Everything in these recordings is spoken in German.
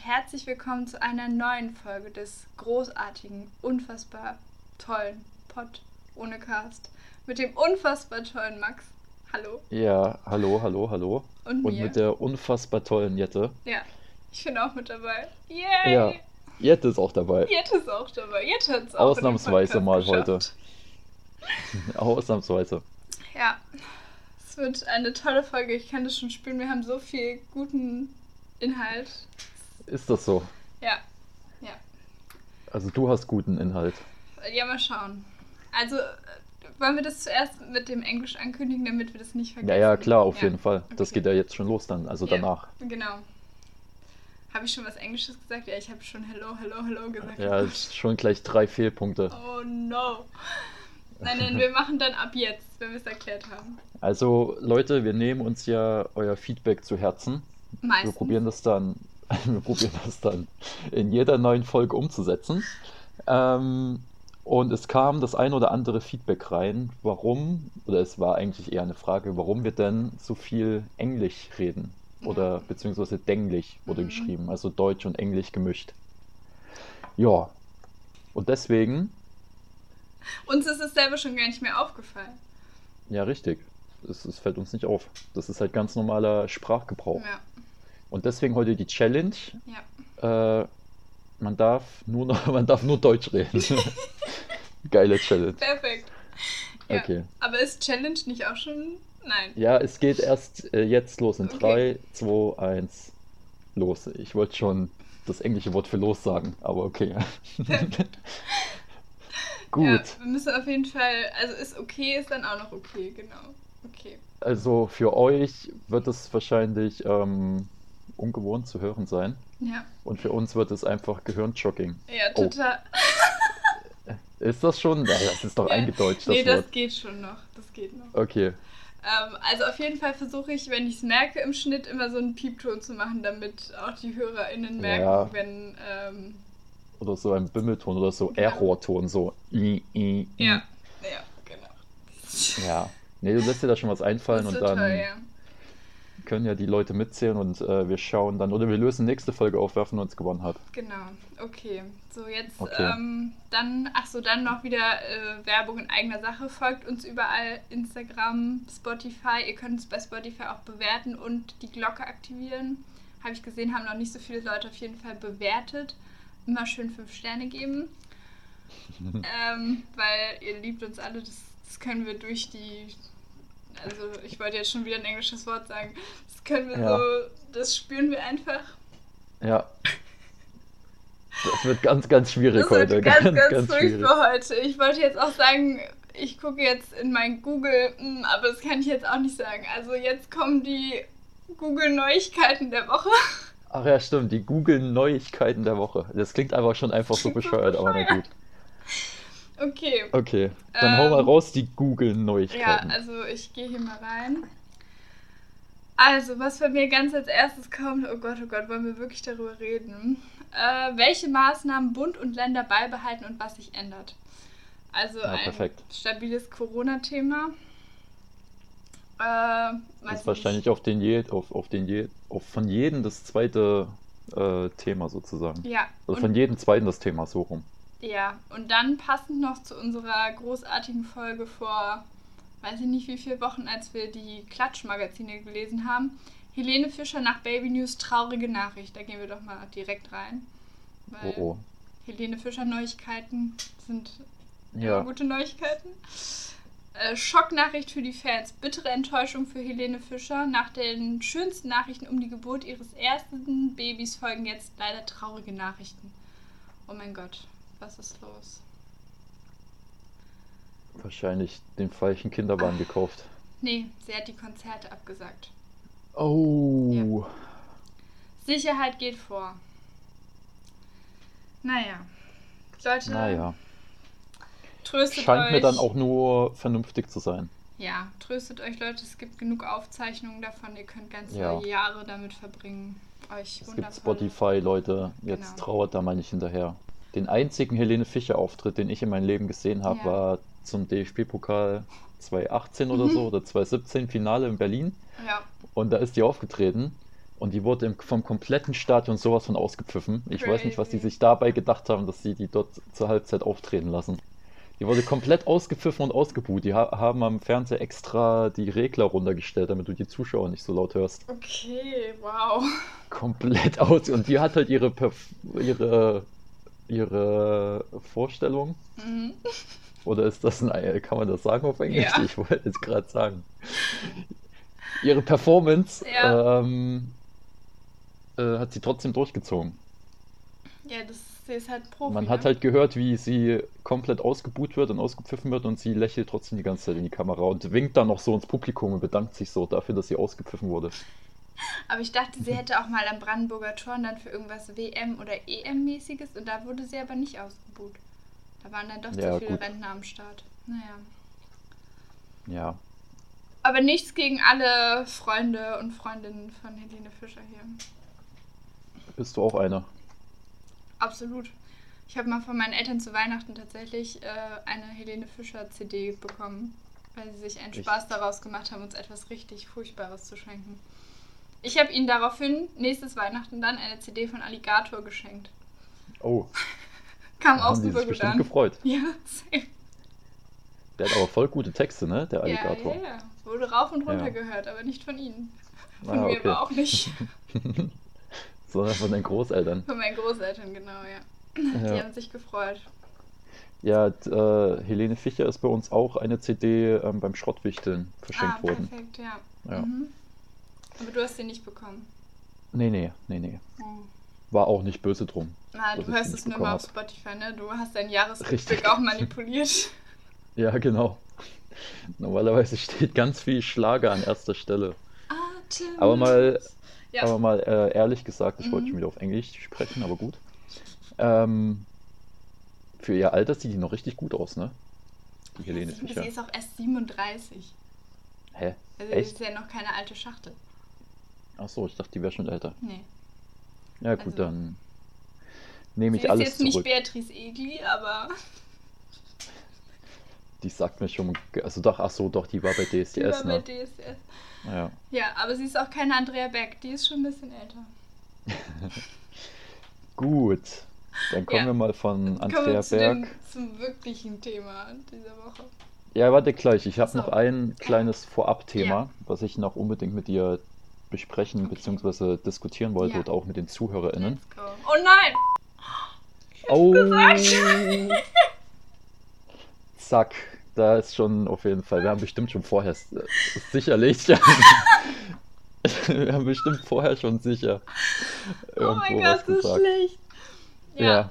Und herzlich willkommen zu einer neuen Folge des großartigen, unfassbar tollen Pod ohne Cast mit dem unfassbar tollen Max. Hallo. Ja, hallo, hallo, hallo. Und Und mit der unfassbar tollen Jette. Ja, ich bin auch mit dabei. Yay! Ja, Jette ist auch dabei. Jette ist auch dabei. Jette hat es auch Ausnahmsweise mal heute. Ausnahmsweise. Ja, es wird eine tolle Folge. Ich kann das schon spüren. Wir haben so viel guten Inhalt. Ist das so? Ja, ja. Also du hast guten Inhalt. Ja, mal schauen. Also, wollen wir das zuerst mit dem Englisch ankündigen, damit wir das nicht vergessen? Ja, ja, klar, auf Ja, jeden Fall. Das okay. geht ja jetzt schon los dann, also Ja. danach. Genau. Habe ich schon was Englisches gesagt? Ja, ich habe schon Hello, Hello, Hello gesagt. Ja, ist schon gleich drei Fehlpunkte. Oh no. Nein, nein, wir machen dann ab jetzt, wenn wir es erklärt haben. Also Leute, wir nehmen uns ja euer Feedback zu Herzen. Wir Meistens. probieren das dann, wir probieren das dann in jeder neuen Folge umzusetzen. Ähm, und es kam das ein oder andere Feedback rein, warum, oder es war eigentlich eher eine Frage, warum wir denn so viel Englisch reden. Oder beziehungsweise Denglisch wurde Mhm. geschrieben, also Deutsch und Englisch gemischt. Ja. Und deswegen, Uns ist es selber schon gar nicht mehr aufgefallen. ja richtig, es, es fällt uns nicht auf. Das ist halt ganz normaler Sprachgebrauch. Ja, Und deswegen heute die Challenge. ja. Äh, man darf nur noch, man darf nur Deutsch reden. Geile Challenge. Perfekt. Ja. Okay. Aber ist Challenge nicht auch schon? Nein. Ja, es geht erst äh, jetzt los in Okay. 3, 2, 1, los. Ich wollte schon das englische Wort für los sagen, aber okay. Gut, Ja, wir müssen auf jeden Fall, also ist okay, ist dann auch noch okay, genau. Okay. also für euch wird es wahrscheinlich ähm, ungewohnt zu hören sein. Ja, Und für uns wird es einfach Gehirnjogging. ja, Oh. total. Ist das schon? Ja, das ist doch Ja. eingedeutscht, das nee, das Wort. geht schon noch. Das geht noch. Okay. Ähm, also auf jeden Fall versuche ich, wenn ich es merke, im Schnitt immer so einen Piepton zu machen, damit auch die HörerInnen merken, Ja. wenn. Ähm, Oder so ein Bimmelton oder so Ja. Errorton, so. I, I, I. ja, ja, genau. Ja. Nee, du lässt dir da schon was einfallen Das und wird dann ja. Können ja die Leute mitzählen und äh, wir schauen dann, oder wir lösen nächste Folge auf, wer von uns gewonnen hat. Genau, okay. So, jetzt Okay. ähm, dann, ach so, dann noch wieder äh, Werbung in eigener Sache. Folgt uns überall, Instagram, Spotify. Ihr könnt uns bei Spotify auch bewerten und die Glocke aktivieren. Habe ich gesehen, haben noch nicht so viele Leute auf jeden Fall bewertet. Immer schön fünf Sterne geben. ähm, weil ihr liebt uns alle, das, das können wir durch die. Also, ich wollte jetzt schon wieder ein englisches Wort sagen. Das können wir Ja. so, das spüren wir einfach. Ja. Das wird ganz, ganz schwierig Das wird heute. ganz, ganz, schwierig. furchtbar heute. Ich wollte jetzt auch sagen, ich gucke jetzt in mein Google, mm, aber das kann ich jetzt auch nicht sagen. Also jetzt kommen die Google-Neuigkeiten der Woche. Ach ja, stimmt, die Google-Neuigkeiten der Woche. Das klingt einfach schon einfach so bescheuert, aber na gut. Okay. Okay, dann hau mal Ähm, raus die Ja, Google-Neuigkeiten. also ich gehe hier mal rein. Also, was bei mir ganz als erstes kommt, oh Gott, oh Gott, wollen wir wirklich darüber reden? Äh, welche Maßnahmen Bund und Länder beibehalten und was sich ändert? Also Ja, ein perfekt. stabiles Corona-Thema. Äh, ist wahrscheinlich auf den je, auf, auf den je, auf von jedem das zweite äh, Thema sozusagen. Ja, Also von jedem zweiten das Thema so rum. Ja, und dann passend noch zu unserer großartigen Folge vor, weiß ich nicht wie viele Wochen, als wir die Klatschmagazine gelesen haben. Helene Fischer nach Baby News traurige Nachricht. Da gehen wir doch mal direkt rein. Weil Oh oh. Helene Fischer Neuigkeiten sind Ja, gute Neuigkeiten. Äh, Schocknachricht für die Fans. Bittere Enttäuschung für Helene Fischer. Nach den schönsten Nachrichten um die Geburt ihres ersten Babys folgen jetzt leider traurige Nachrichten. Oh mein Gott, was ist los? wahrscheinlich den falschen Kinderwagen gekauft. Nee, sie hat die Konzerte abgesagt. Oh. Sicherheit geht vor. Naja. Leute, Naja. tröstet Scheint euch. mir dann auch nur vernünftig zu sein. Ja, tröstet euch, Leute. Es gibt genug Aufzeichnungen davon. Ihr könnt ganze Ja. Jahre damit verbringen, euch Es gibt. Spotify, Leute. Jetzt Genau. trauert da mal nicht hinterher. Den einzigen Helene Fischer-Auftritt, den ich in meinem Leben gesehen habe, Ja. war zum DFB-Pokal 2018 oder so oder 2017 Finale in Berlin. Ja, Und da ist die aufgetreten. Und die wurde im, vom kompletten Stadion sowas von ausgepfiffen. Ich weiß nicht, was die Crazy. sich dabei gedacht haben, dass sie die dort zur Halbzeit auftreten lassen. Die wurde komplett ausgepfiffen und ausgebuht. Die ha haben am Fernseher extra die Regler runtergestellt, damit du die Zuschauer nicht so laut hörst. Okay, wow. Komplett aus. Und die hat halt ihre, Perf ihre, ihre Vorstellung. Mhm. Oder ist das ein, kann man das sagen auf Englisch? Ja. Ich wollte jetzt gerade sagen. Ihre Performance Ja. ähm, äh, hat sie trotzdem durchgezogen. Ja, das ist halt Profi. Man ne? hat halt gehört, wie sie komplett ausgebuht wird und ausgepfiffen wird und sie lächelt trotzdem die ganze Zeit in die Kamera und winkt dann noch so ins Publikum und bedankt sich so dafür, dass sie ausgepfiffen wurde. Aber ich dachte, sie hätte auch mal am Brandenburger Tor dann für irgendwas WM- oder EM-mäßiges und da wurde sie aber nicht ausgebuht. Da waren dann doch Ja, zu viele gut. Rentner am Start. Naja. Ja, Aber nichts gegen alle Freunde und Freundinnen von Helene Fischer hier. bist du auch einer? Absolut. Ich habe mal von meinen Eltern zu Weihnachten tatsächlich äh, eine Helene Fischer CD bekommen, weil sie sich einen Ich- Spaß daraus gemacht haben, uns etwas richtig Furchtbares zu schenken. Ich habe ihnen daraufhin nächstes Weihnachten dann eine CD von Alligator geschenkt. Oh, Kam da auch haben die super sich gut bestimmt an. gefreut. Ja, safe. Der hat aber voll gute Texte, ne? Der Ja, Alligator. ja, ja. Wurde rauf und runter Ja. gehört, aber nicht von ihnen. Von Ah, mir okay. aber auch nicht. Sondern von deinen Großeltern. Von meinen Großeltern, genau, ja. Die Ja. haben sich gefreut. Ja, äh, Helene Fischer ist bei uns auch eine CD ähm, beim Schrottwichteln verschenkt ah, worden. perfekt, ja. Ja. Mhm. Aber du hast sie nicht bekommen. Nee, nee, nee, nee. Oh. War auch nicht böse drum. Na, du hörst sie es nur mal auf Spotify, ne? Du hast deinen Jahresrückblick auch manipuliert. Ja, genau. Normalerweise steht ganz viel Schlager an erster Stelle. Atem. Aber mal, Ja. aber mal äh, ehrlich gesagt, ich wollte Mhm. schon wieder auf Englisch sprechen, aber gut. Ähm, für ihr Alter sieht die noch richtig gut aus, ne? Die Helene sie, Fischer. sie ist auch erst 37. Hä? Also sie Echt? ist ja noch keine alte Schachtel. Ach so, ich dachte, die wäre schon älter. Nee. Ja, gut, Also- dann nehme Sie ich ist alles jetzt nicht zurück. Beatrice Egli, aber Die sagt mir schon, also doch, ach so, doch, die war bei DSDS, die war bei ne? DSDS. Ja. Ja, aber sie ist auch keine Andrea Beck. Die ist schon ein bisschen älter. Gut, dann kommen Ja. wir mal von Andrea wir zu Berg. dem, zum wirklichen Thema dieser Woche. Ja, warte gleich. Ich habe So. noch ein kleines Vorab-Thema, was ich noch unbedingt mit dir besprechen bzw. diskutieren wollte Ja. und auch mit den ZuhörerInnen. Oh nein! Oh! Zack, da ist schon auf jeden Fall. Wir haben bestimmt schon vorher, sicherlich, ja. Wir haben bestimmt vorher schon sicher Oh irgendwo mein was Gott, so gesagt. schlecht. Ja.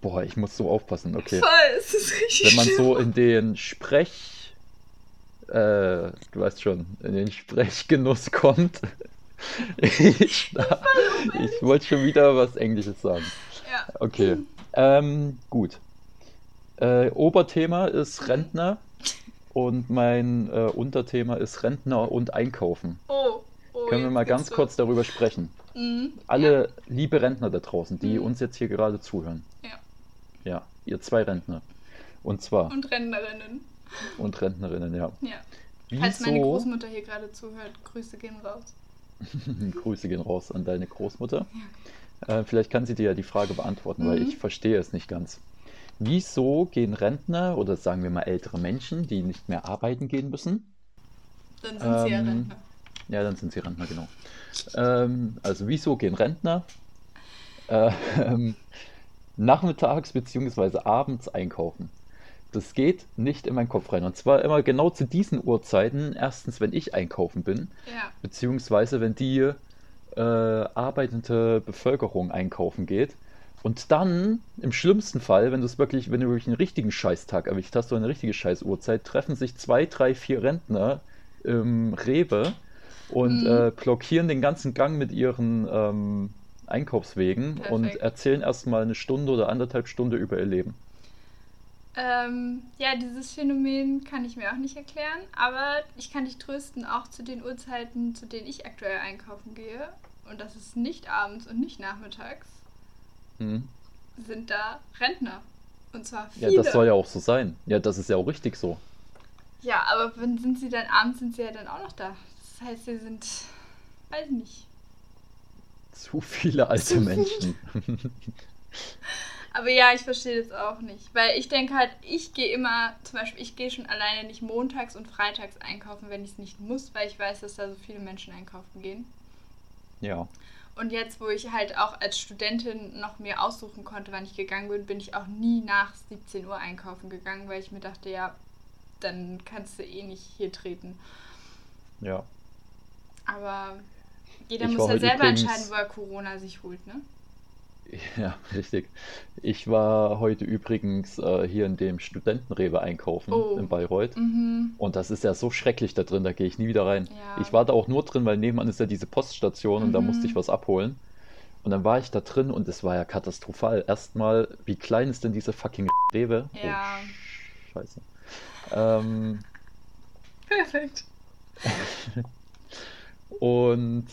Boah, ich muss so aufpassen, okay. Voll, es ist richtig Wenn man so in den Sprech, äh, du weißt schon, in den Sprechgenuss kommt. Ich, ich wollte schon wieder was Englisches sagen. Ja. Okay, ähm, gut. Äh, Oberthema ist Rentner und mein äh, Unterthema ist Rentner und Einkaufen. Oh, oh, Können wir mal ganz los. kurz darüber sprechen? Mhm. Alle liebe Rentner da draußen, die Mhm. uns jetzt hier gerade zuhören. Ja. Ja, ihr zwei Rentner. Und zwar, Und Rentnerinnen. Und Rentnerinnen, ja. Ja. Falls meine Großmutter hier gerade zuhört, Grüße gehen raus. Grüße gehen raus an deine Großmutter. Äh, vielleicht kann sie dir ja die Frage beantworten, weil Mhm. ich verstehe es nicht ganz. Wieso gehen Rentner oder sagen wir mal ältere Menschen, die nicht mehr arbeiten gehen müssen? Dann sind sie ja Ähm, Rentner. Ja, dann sind sie Rentner, genau. Ähm, also wieso gehen Rentner äh, ähm, nachmittags bzw. abends einkaufen? Das geht nicht in meinen Kopf rein. Und zwar immer genau zu diesen Uhrzeiten. Erstens, wenn ich einkaufen bin, Ja. beziehungsweise wenn die äh, arbeitende Bevölkerung einkaufen geht. Und dann, im schlimmsten Fall, wenn du es wirklich, wenn du wirklich einen richtigen Scheißtag erwischt hast, so eine richtige Scheißuhrzeit, treffen sich zwei, drei, vier Rentner im Rewe und Mhm. äh, blockieren den ganzen Gang mit ihren ähm, Einkaufswegen und Perfekt. erzählen erstmal eine Stunde oder anderthalb Stunde über ihr Leben. Ähm, ja, dieses Phänomen kann ich mir auch nicht erklären, aber ich kann dich trösten, auch zu den Uhrzeiten, zu denen ich aktuell einkaufen gehe, und das ist nicht abends und nicht nachmittags, Mhm. sind da Rentner. Und zwar Ja, viele. das soll ja auch so sein. Ja, das ist ja auch richtig so. Ja, aber wenn sind sie dann abends, sind sie ja dann auch noch da. Das heißt, sie sind, weiß nicht. Zu viele alte Menschen. Aber ja, ich verstehe das auch nicht. Weil ich denke halt, ich gehe immer, zum Beispiel, ich gehe schon alleine nicht montags und freitags einkaufen, wenn ich es nicht muss, weil ich weiß, dass da so viele Menschen einkaufen gehen. Ja. Und jetzt, wo ich halt auch als Studentin noch mir aussuchen konnte, wann ich gegangen bin, bin ich auch nie nach 17 Uhr einkaufen gegangen, weil ich mir dachte, ja, dann kannst du eh nicht hier treten. Ja. Aber jeder Ich muss ja selber entscheiden, wo er Corona sich holt, ne? Ja, richtig. Ich war heute übrigens äh, hier in dem Studentenrewe einkaufen Oh. in Bayreuth. Mhm. Und das ist ja so schrecklich da drin, da gehe ich nie wieder rein. Ja. Ich war da auch nur drin, weil nebenan ist ja diese Poststation und da Mhm. musste ich was abholen. Und dann war ich da drin und es war ja katastrophal. Erstmal, wie klein ist denn diese fucking Rewe? Ja. Oh, scheiße. Ähm, Perfekt. und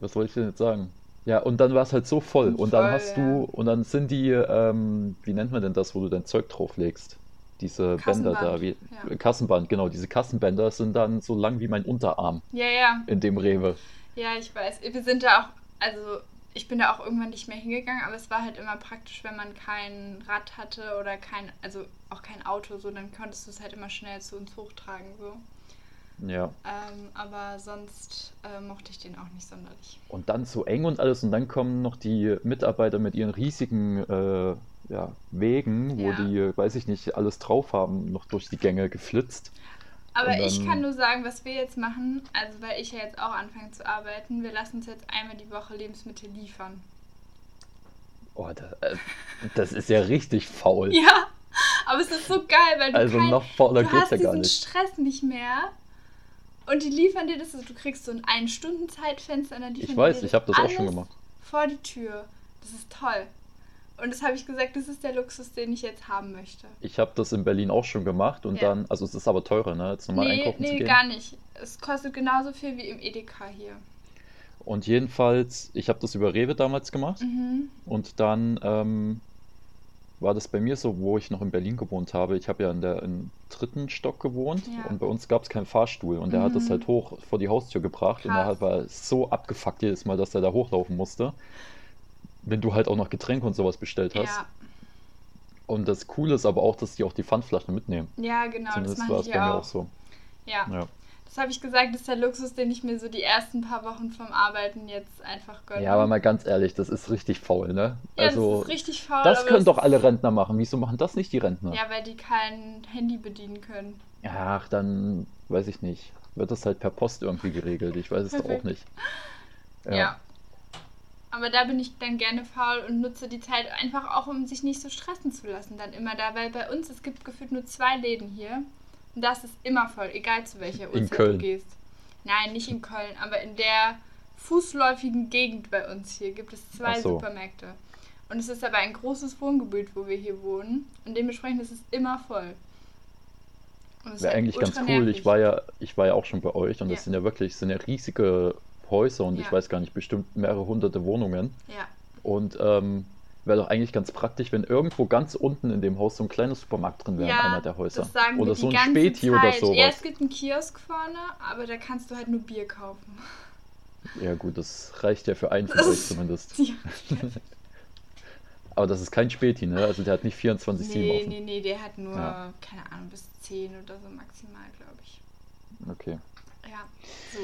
was wollte ich denn jetzt sagen? Ja, und dann war es halt so voll. Und dann Voll, hast ja. du, und dann sind die, ähm, wie nennt man denn das, wo du dein Zeug drauflegst? Diese Bänder da, wie, ja. Kassenband, genau, diese Kassenbänder sind dann so lang wie mein Unterarm Ja, ja. in dem Rewe. Ja, ich weiß. Wir sind da auch, also ich bin da auch irgendwann nicht mehr hingegangen, aber es war halt immer praktisch, wenn man kein Rad hatte oder kein, also auch kein Auto, so, dann konntest du es halt immer schnell zu uns hochtragen, so. Ja. Ähm, aber sonst äh, mochte ich den auch nicht sonderlich. Und dann so eng und alles. Und dann kommen noch die Mitarbeiter mit ihren riesigen äh, ja, Wegen, wo Ja. die, weiß ich nicht, alles drauf haben, noch durch die Gänge geflitzt. Aber Und ich dann- kann nur sagen, was wir jetzt machen, also weil ich ja jetzt auch anfange zu arbeiten, wir lassen uns jetzt einmal die Woche Lebensmittel liefern. Oh, da, äh, das ist ja richtig faul. Ja, aber es ist so geil, weil du Also kein, noch fauler du geht's hast ja gar diesen nicht. Stress nicht mehr. Und die liefern dir das, du kriegst so ein Ein-Stunden-Zeitfenster und dann liefern Ich weiß, dir ich habe das auch schon gemacht. Vor die Tür. Das ist toll. Und das habe ich gesagt, das ist der Luxus, den ich jetzt haben möchte. Ich habe das in Berlin auch schon gemacht und Ja. dann, also es ist aber teurer, ne, jetzt normal nee, einkaufen zu nee, gehen. gar nicht. Es kostet genauso viel wie im Edeka hier. Und jedenfalls, ich habe das über Rewe damals gemacht Mhm. und dann ähm, war das bei mir so, wo ich noch in Berlin gewohnt habe. Ich habe ja in der, im dritten Stock gewohnt Ja. und bei uns gab es keinen Fahrstuhl und der hat das Mhm. halt hoch vor die Haustür gebracht und er Krass. hat, war so abgefuckt jedes Mal, dass er da hochlaufen musste. Wenn du halt auch noch Getränke und sowas bestellt hast. Ja. Und das Coole ist aber auch, dass die auch die Pfandflaschen mitnehmen. ja, genau, das Zumindest war es bei hier mir auch. auch so. Ja. Ja. Das habe ich gesagt, das ist der Luxus, den ich mir so die ersten paar Wochen vom Arbeiten jetzt einfach gönne. Ja, aber mal ganz ehrlich, das ist richtig faul, ne? Ja, Also, das ist richtig faul. das können doch alle Rentner machen. Wieso machen das nicht die Rentner? Ja, weil die kein Handy bedienen können. Ach, dann weiß ich nicht. Wird das halt per Post irgendwie geregelt? Ich weiß es doch auch nicht. Ja. Aber da bin ich dann gerne faul und nutze die Zeit einfach auch, um sich nicht so stressen zu lassen, dann immer da. Weil bei uns, es gibt gefühlt nur zwei Läden hier. Und das ist immer voll, egal zu welcher In Uhrzeit Köln. du gehst. Nein, nicht in Köln, aber in der fußläufigen Gegend bei uns hier gibt es zwei so. Supermärkte. Und es ist aber ein großes Wohngebiet, wo wir hier wohnen. Und dementsprechend ist es immer voll. Und es ist Wäre eigentlich ganz cool. nervig. Ich war ja, ich war ja auch schon bei euch und das Ja. sind ja wirklich, sind ja riesige Häuser und ich Ja. weiß gar nicht, bestimmt mehrere hunderte Wohnungen. Ja. Und ähm, wäre doch eigentlich ganz praktisch, wenn irgendwo ganz unten in dem Haus so ein kleiner Supermarkt drin wäre, Ja, einer der Häuser. Das sagen Oder so ein Späti oder Zeit. Ja, sowas. es gibt einen Kiosk vorne, aber da kannst du halt nur Bier kaufen. Ja gut, das reicht ja für einen von euch zumindest. Ja. Aber das ist kein Späti, ne? Also der hat nicht 24-7 Nee, offen. nee, nee, der hat nur, Ja. keine Ahnung, bis 10 oder so maximal, glaube ich. Okay. Ja, so.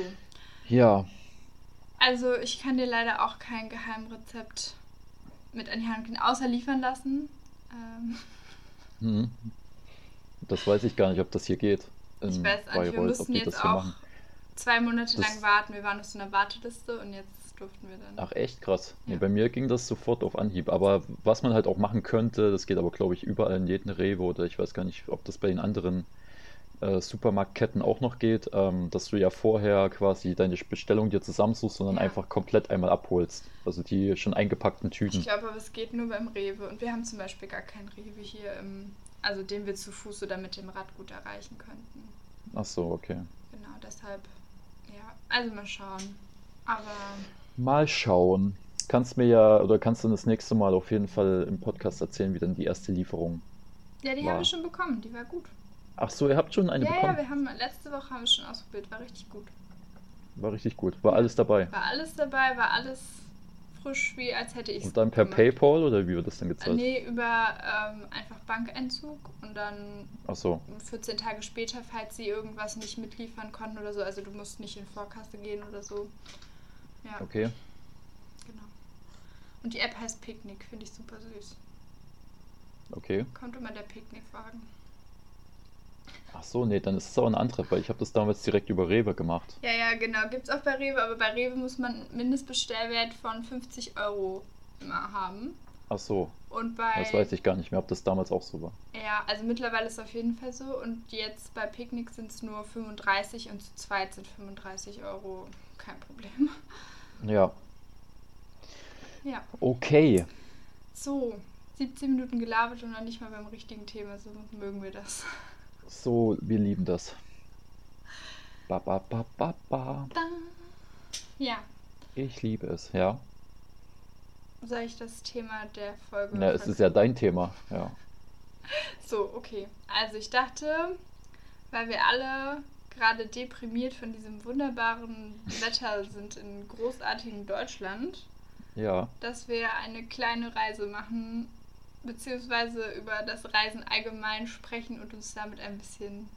Ja, Also ich kann dir leider auch kein Geheimrezept mit an die Hand geben, außer liefern lassen. Ähm, hm. Das weiß ich gar nicht, ob das hier geht. ich weiß auch nicht, wir mussten jetzt auch zwei Monate Das- lang warten. Wir waren auf so einer Warteliste und jetzt durften wir dann. Ach echt krass. Nee, Ja. bei mir ging das sofort auf Anhieb. Aber was man halt auch machen könnte, das geht aber glaube ich überall in jedem Rewe oder ich weiß gar nicht, ob das bei den anderen äh, Supermarktketten auch noch geht, ähm, dass du ja vorher quasi deine Bestellung dir zusammensuchst und dann Ja. einfach komplett einmal abholst. Also die schon eingepackten Ich Tüten. glaube aber, es geht nur beim Rewe. Und wir haben zum Beispiel gar keinen Rewe hier, im, also den wir zu Fuß oder mit dem Rad gut erreichen könnten. Ach so, okay. Genau, deshalb, ja, also mal schauen. Aber Mal schauen. Kannst mir ja, oder kannst du das nächste Mal auf jeden Fall im Podcast erzählen, wie dann die erste Lieferung. ja, die haben wir schon bekommen, die war gut. Ach so, ihr habt schon eine ja, bekommen? ja, wir haben letzte Woche haben wir schon ausprobiert, war richtig gut. war richtig gut. War alles dabei. War alles dabei, war alles frisch, wie als hätte ich es Und dann per gemacht. PayPal oder wie wird das dann gezahlt? Nee, über ähm, einfach Bankeinzug und dann Ach so. 14 Tage später, falls sie irgendwas nicht mitliefern konnten oder so. Also du musst nicht in Vorkasse gehen oder so. Ja, Okay. genau. Und die App heißt Picknick, finde ich super süß. Okay. Kommt immer der Picknickwagen. Ach so, nee, dann ist es auch eine andere, weil ich habe das damals direkt über Rewe gemacht. Ja, ja, genau. Gibt es auch bei Rewe, aber bei Rewe muss man einen Mindestbestellwert von 50 Euro immer haben. Ach so, Und bei. das weiß ich gar nicht mehr, ob das damals auch so war. Ja, also mittlerweile ist es auf jeden Fall so. Und jetzt bei Picknick sind es nur 35 und zu zweit sind 35 Euro kein Problem. Ja, Ja. okay. So, 17 Minuten gelabert und noch nicht mal beim richtigen Thema. So mögen wir das. So, wir lieben das. Ba, ba, ba, ba, ba. Ja, Ich liebe es, ja. soll ich das Thema der Folge Na, es ist ja dein Thema, ja. So, okay. Also ich dachte, weil wir alle gerade deprimiert von diesem wunderbaren Wetter sind in großartigen Deutschland, Ja, dass wir eine kleine Reise machen, beziehungsweise über das Reisen allgemein sprechen und uns damit ein bisschen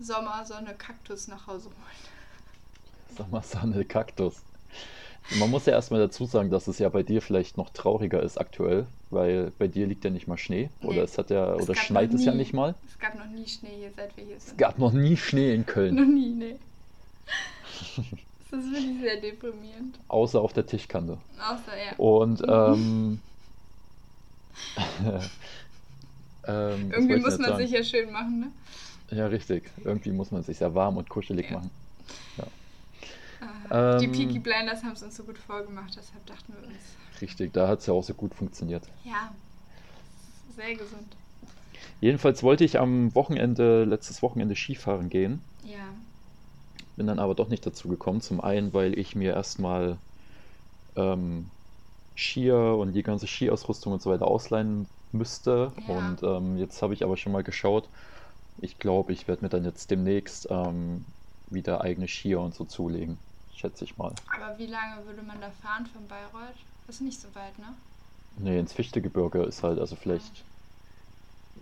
Sommer, Sonne, Kaktus nach Hause holen. mal, Sonne, Kaktus. Man muss ja erstmal dazu sagen, dass es ja bei dir vielleicht noch trauriger ist aktuell, weil bei dir liegt ja nicht mal Schnee. Nee, Oder es hat ja, es oder schneit es ja nicht mal. Es gab noch nie Schnee hier, seit wir hier Es sind. gab noch nie Schnee in Köln, Noch nie, nee. Das ist wirklich sehr deprimierend. außer auf der Tischkante. Außer, ja. Und ähm, ähm, Irgendwie muss man sagen? sich ja schön machen, ne? Ja, richtig. Irgendwie muss man sich sehr warm und kuschelig Ja. machen. Ah, die Ähm, Peaky Blinders haben es uns so gut vorgemacht, deshalb dachten wir uns, Richtig, da hat es ja auch so gut funktioniert. ja, sehr gesund. Jedenfalls wollte ich am Wochenende, letztes Wochenende Skifahren gehen. Ja, Bin dann aber doch nicht dazu gekommen. Zum einen, weil ich mir erstmal ähm, Skier und die ganze Skiausrüstung und so weiter ausleihen müsste. Ja. Und ähm, jetzt habe ich aber schon mal geschaut. Ich glaube, ich werde mir dann jetzt demnächst ähm, wieder eigene Skier und so zulegen. Schätze ich mal. aber wie lange würde man da fahren von Bayreuth? Das ist nicht so weit, ne? Nee, ins Fichtegebirge ist halt also vielleicht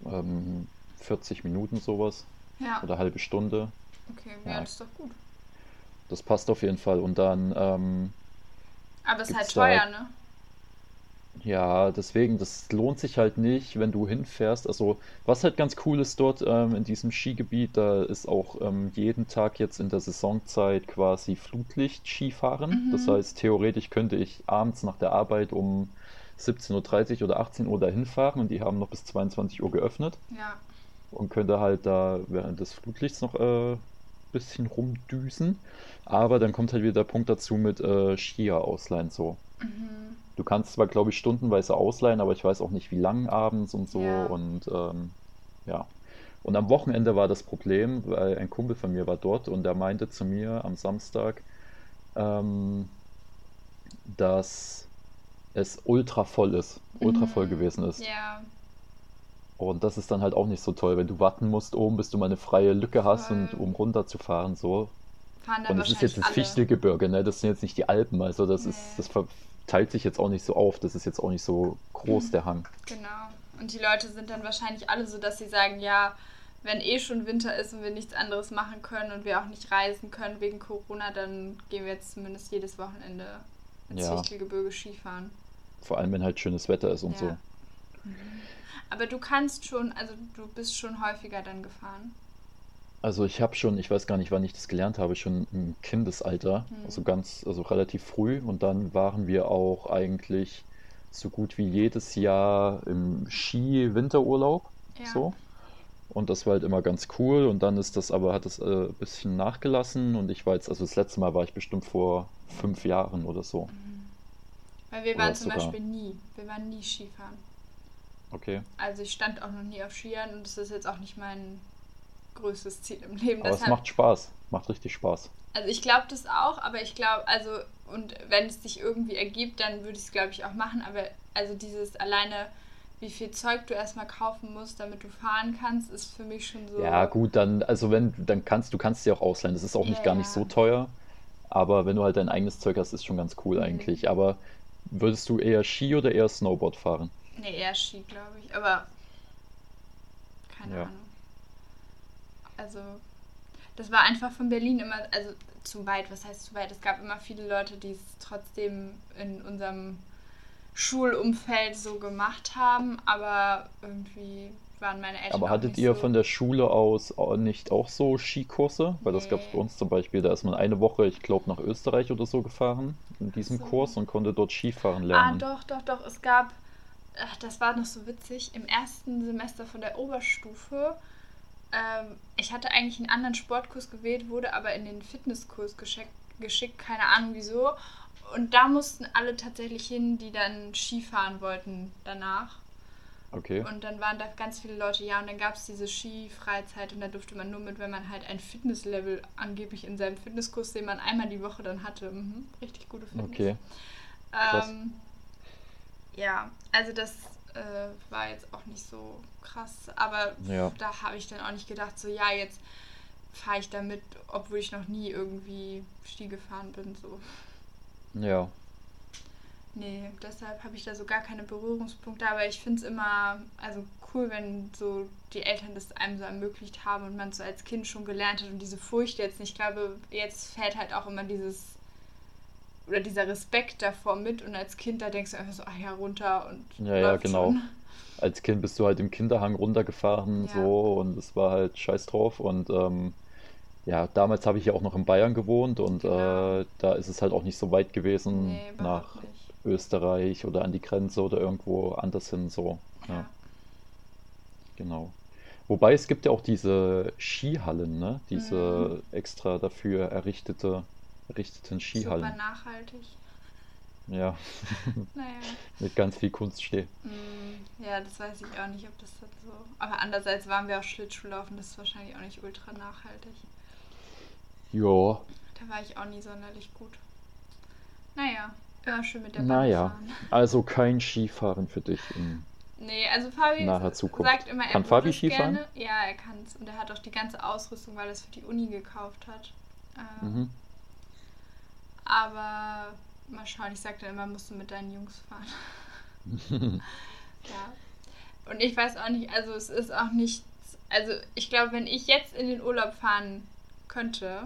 ähm, 40 Minuten sowas Ja, oder halbe Stunde. okay, ja, ja. das ist doch gut. Das passt auf jeden Fall. Und dann ähm, Aber es ist halt da teuer, halt- ne? Ja, deswegen, das lohnt sich halt nicht, wenn du hinfährst. Also, was halt ganz cool ist dort ähm, in diesem Skigebiet, da ist auch ähm, jeden Tag jetzt in der Saisonzeit quasi Flutlicht-Skifahren. Mhm. Das heißt, theoretisch könnte ich abends nach der Arbeit um 17.30 Uhr oder 18 Uhr dahin fahren und die haben noch bis 22 Uhr geöffnet Ja, und könnte halt da während des Flutlichts noch ein äh, bisschen rumdüsen. Aber dann kommt halt wieder der Punkt dazu mit äh, Skier ausleihen so. mhm. Du kannst zwar, glaube ich, stundenweise ausleihen, aber ich weiß auch nicht, wie lang abends und so. Ja. Und ähm, ja. Und am Wochenende war das Problem, weil ein Kumpel von mir war dort und der meinte zu mir am Samstag, ähm, dass es ultra voll ist, ultra voll Mhm. gewesen ist. ja, Und das ist dann halt auch nicht so toll, wenn du warten musst oben, bis du mal eine freie Lücke hast und Voll. um runterzufahren so. Und es ist jetzt das. Fichtelgebirge, ne? Das sind jetzt nicht die Alpen, also das ist, Nee. das verteilt sich jetzt auch nicht so auf, das ist jetzt auch nicht so groß, Mhm. der Hang. Genau. Und die Leute sind dann wahrscheinlich alle so, dass sie sagen, ja, wenn eh schon Winter ist und wir nichts anderes machen können und wir auch nicht reisen können wegen Corona, dann gehen wir jetzt zumindest jedes Wochenende ins Ja. Fichtelgebirge Skifahren. Vor allem, wenn halt schönes Wetter ist und Ja. so. Aber du kannst schon, also du bist schon häufiger dann gefahren. Also ich habe schon, ich weiß gar nicht, wann ich das gelernt habe, schon im Kindesalter, Mhm. also ganz, also relativ früh. Und dann waren wir auch eigentlich so gut wie jedes Jahr im Ski-Winterurlaub. Ja. So. Und das war halt immer ganz cool. Und dann ist das aber, hat es äh, ein bisschen nachgelassen. Und ich war jetzt, also das letzte Mal war ich bestimmt vor fünf Jahren oder so. Mhm. Weil wir Oder waren zum sogar- Beispiel nie, wir waren nie Skifahren. Okay. Also ich stand auch noch nie auf Skiern und das ist jetzt auch nicht mein größtes Ziel im Leben. Aber es Deshalb- macht Spaß. Macht richtig Spaß. Also ich glaube das auch, aber ich glaube, also, und wenn es sich irgendwie ergibt, dann würde ich es, glaube ich, auch machen. Aber also dieses alleine, wie viel Zeug du erstmal kaufen musst, damit du fahren kannst, ist für mich schon so. Ja, gut, dann, also wenn, dann kannst du kannst dir auch ausleihen. Das ist auch nicht Ja, gar nicht ja. so teuer. Aber wenn du halt dein eigenes Zeug hast, ist schon ganz cool Mhm. eigentlich. Aber würdest du eher Ski oder eher Snowboard fahren? Nee, eher Ski, glaube ich. Aber keine Ja. Ahnung. Also, das war einfach von Berlin immer, also zu weit, was heißt zu weit? Es gab immer viele Leute, die es trotzdem in unserem Schulumfeld so gemacht haben, aber irgendwie waren meine Eltern Aber hattet ihr so. von der Schule aus nicht auch so Skikurse? Weil das gab es bei Nee. uns zum Beispiel. Da ist man eine Woche, ich glaube, nach Österreich oder so gefahren in diesem so. Kurs und konnte dort Skifahren Ah, lernen. doch, doch, doch. Es gab, ach, das war noch so witzig, im ersten Semester von der Oberstufe. Ähm, ich hatte eigentlich einen anderen Sportkurs gewählt, wurde aber in den Fitnesskurs geschickt, geschickt, keine Ahnung wieso. Und da mussten alle tatsächlich hin, die dann Skifahren wollten danach. Okay. Und dann waren da ganz viele Leute, ja, und dann gab es diese Skifreizeit und da durfte man nur mit, wenn man halt ein Fitnesslevel angeblich in seinem Fitnesskurs, den man einmal die Woche dann hatte. Mhm, richtig gute Fitness. Okay. Ähm, ja, also das äh, war jetzt auch nicht so krass, aber Ja. da habe ich dann auch nicht gedacht, so ja, jetzt fahre ich damit, obwohl ich noch nie irgendwie Ski gefahren bin, so. Ja. Nee, deshalb habe ich da so gar keine Berührungspunkte, aber ich finde es immer also cool, wenn so die Eltern das einem so ermöglicht haben und man so als Kind schon gelernt hat und diese Furcht jetzt nicht. Ich glaube, jetzt fällt halt auch immer dieses oder dieser Respekt davor mit und als Kind da denkst du einfach so, ach ja, runter und Ja, ja, genau. schon. Als Kind bist du halt im Kinderhang runtergefahren Ja. so und es war halt scheiß drauf und ähm, ja, damals habe ich ja auch noch in Bayern gewohnt und Genau. äh, da ist es halt auch nicht so weit gewesen Nee, nach nicht. Österreich oder an die Grenze oder irgendwo anders hin so. Ja, Ja. genau. Wobei es gibt ja auch diese Skihallen, ne? Diese Mhm. extra dafür errichtete, errichteten Super Skihallen. nachhaltig. Ja, Naja. mit ganz viel Kunststeh. Mm, Ja, das weiß ich auch nicht, ob das dann so. Aber andererseits waren wir auch Schlittschuhlaufen, das ist wahrscheinlich auch nicht ultra nachhaltig. Ja, Da war ich auch nie sonderlich gut. Naja, immer schön mit der Bahn naja. fahren. Also kein Skifahren für dich in Nee, also Fabi naher Zukunft. sagt immer, er Kann Fabi Skifahren? gerne. Ja, er kann es. Und er hat auch die ganze Ausrüstung, weil er es für die Uni gekauft hat. Äh, Mhm. Aber mal schauen, ich sag dann immer, musst du mit deinen Jungs fahren. Ja. Und ich weiß auch nicht, also es ist auch nichts. Also ich glaube, wenn ich jetzt in den Urlaub fahren könnte,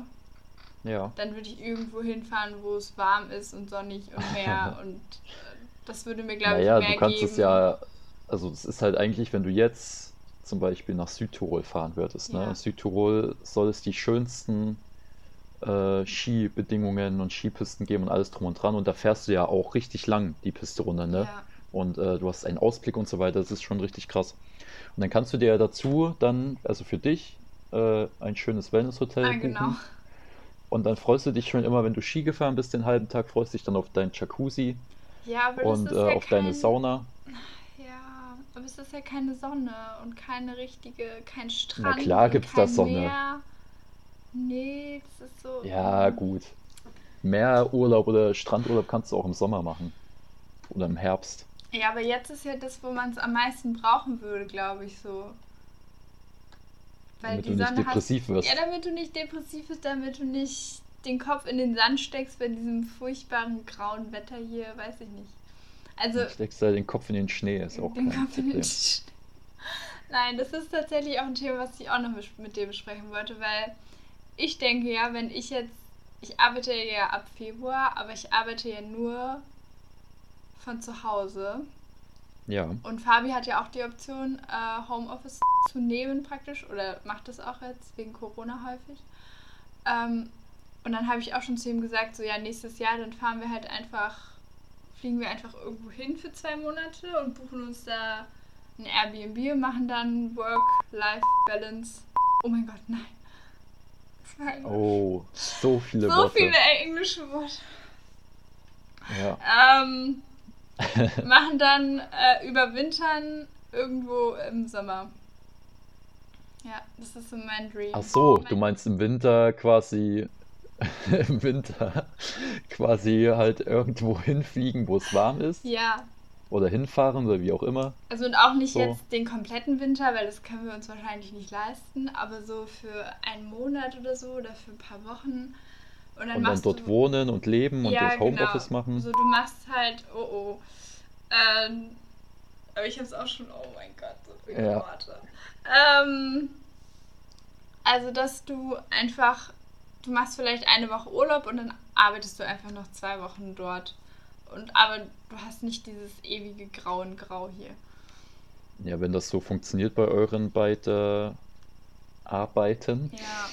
Ja, dann würde ich irgendwo hinfahren, wo es warm ist und sonnig und Meer und äh, das würde mir, glaube naja, ich, mehr du kannst geben. es ja, also es ist halt eigentlich, wenn du jetzt zum Beispiel nach Südtirol fahren würdest, ne? Ja. In Südtirol soll es die schönsten äh, Skibedingungen und Skipisten geben und alles drum und dran und da fährst du ja auch richtig lang die Piste runter, ne? Ja, Und äh, du hast einen Ausblick und so weiter, das ist schon richtig krass. Und dann kannst du dir ja dazu dann, also für dich, äh, ein schönes Wellnesshotel ah, buchen. genau. Und dann freust du dich schon immer, wenn du Ski gefahren bist den halben Tag, freust dich dann auf dein Jacuzzi Ja, und äh, ja auf deine kein, Sauna. Ja, aber es ist ja keine Sonne und keine richtige, kein Strand. klar und gibt's da Sonne. Meer. Nee, das ist so. Ja, gut. Meerurlaub oder Strandurlaub kannst du auch im Sommer machen. Oder im Herbst. Ja, aber jetzt ist ja das, wo man es am meisten brauchen würde, glaube ich so. Weil Damit die du nicht Sonne depressiv hast. wirst. Ja, damit du nicht depressiv bist, damit du nicht den Kopf in den Sand steckst bei diesem furchtbaren grauen Wetter hier, weiß ich nicht. Also, Dann steckst du halt den Kopf in den Schnee, ist auch den kein Kopf in Problem. den Sch- Nein, das ist tatsächlich auch ein Thema, was ich auch noch mit dir besprechen wollte, weil ich denke ja, wenn ich jetzt, ich arbeite ja ab Februar, aber ich arbeite ja nur von zu Hause. Ja, Und Fabi hat ja auch die Option, äh, Homeoffice zu nehmen praktisch oder macht das auch jetzt wegen Corona häufig. Ähm, und dann habe ich auch schon zu ihm gesagt, so ja, nächstes Jahr, dann fahren wir halt einfach, fliegen wir einfach irgendwo hin für zwei Monate und buchen uns da ein Airbnb und machen dann Work-Life-Balance. Oh mein Gott, nein. Einfach oh, so viele so Worte. viele englische Worte. Ja. Ähm, machen dann äh, überwintern irgendwo im Sommer. Ja, das ist so mein Dream. Ach so, mein, du meinst im Winter quasi, im Winter quasi halt irgendwo hinfliegen, wo es warm ist. Ja, Oder hinfahren oder wie auch immer. also und auch nicht So. jetzt den kompletten Winter, weil das können wir uns wahrscheinlich nicht leisten, aber so für einen Monat oder so oder für ein paar Wochen Und dann, Und dann dort du, wohnen und leben und ja, das Homeoffice genau. machen. So, du machst halt, oh oh. Ähm, aber ich hab's auch schon, oh mein Gott, so viele Ja. Worte. Ähm, also, dass du einfach, du machst vielleicht eine Woche Urlaub und dann arbeitest du einfach noch zwei Wochen dort. Und aber du hast nicht dieses ewige Grau in Grau hier. Ja, wenn das so funktioniert bei euren beiden Arbeiten, Ja,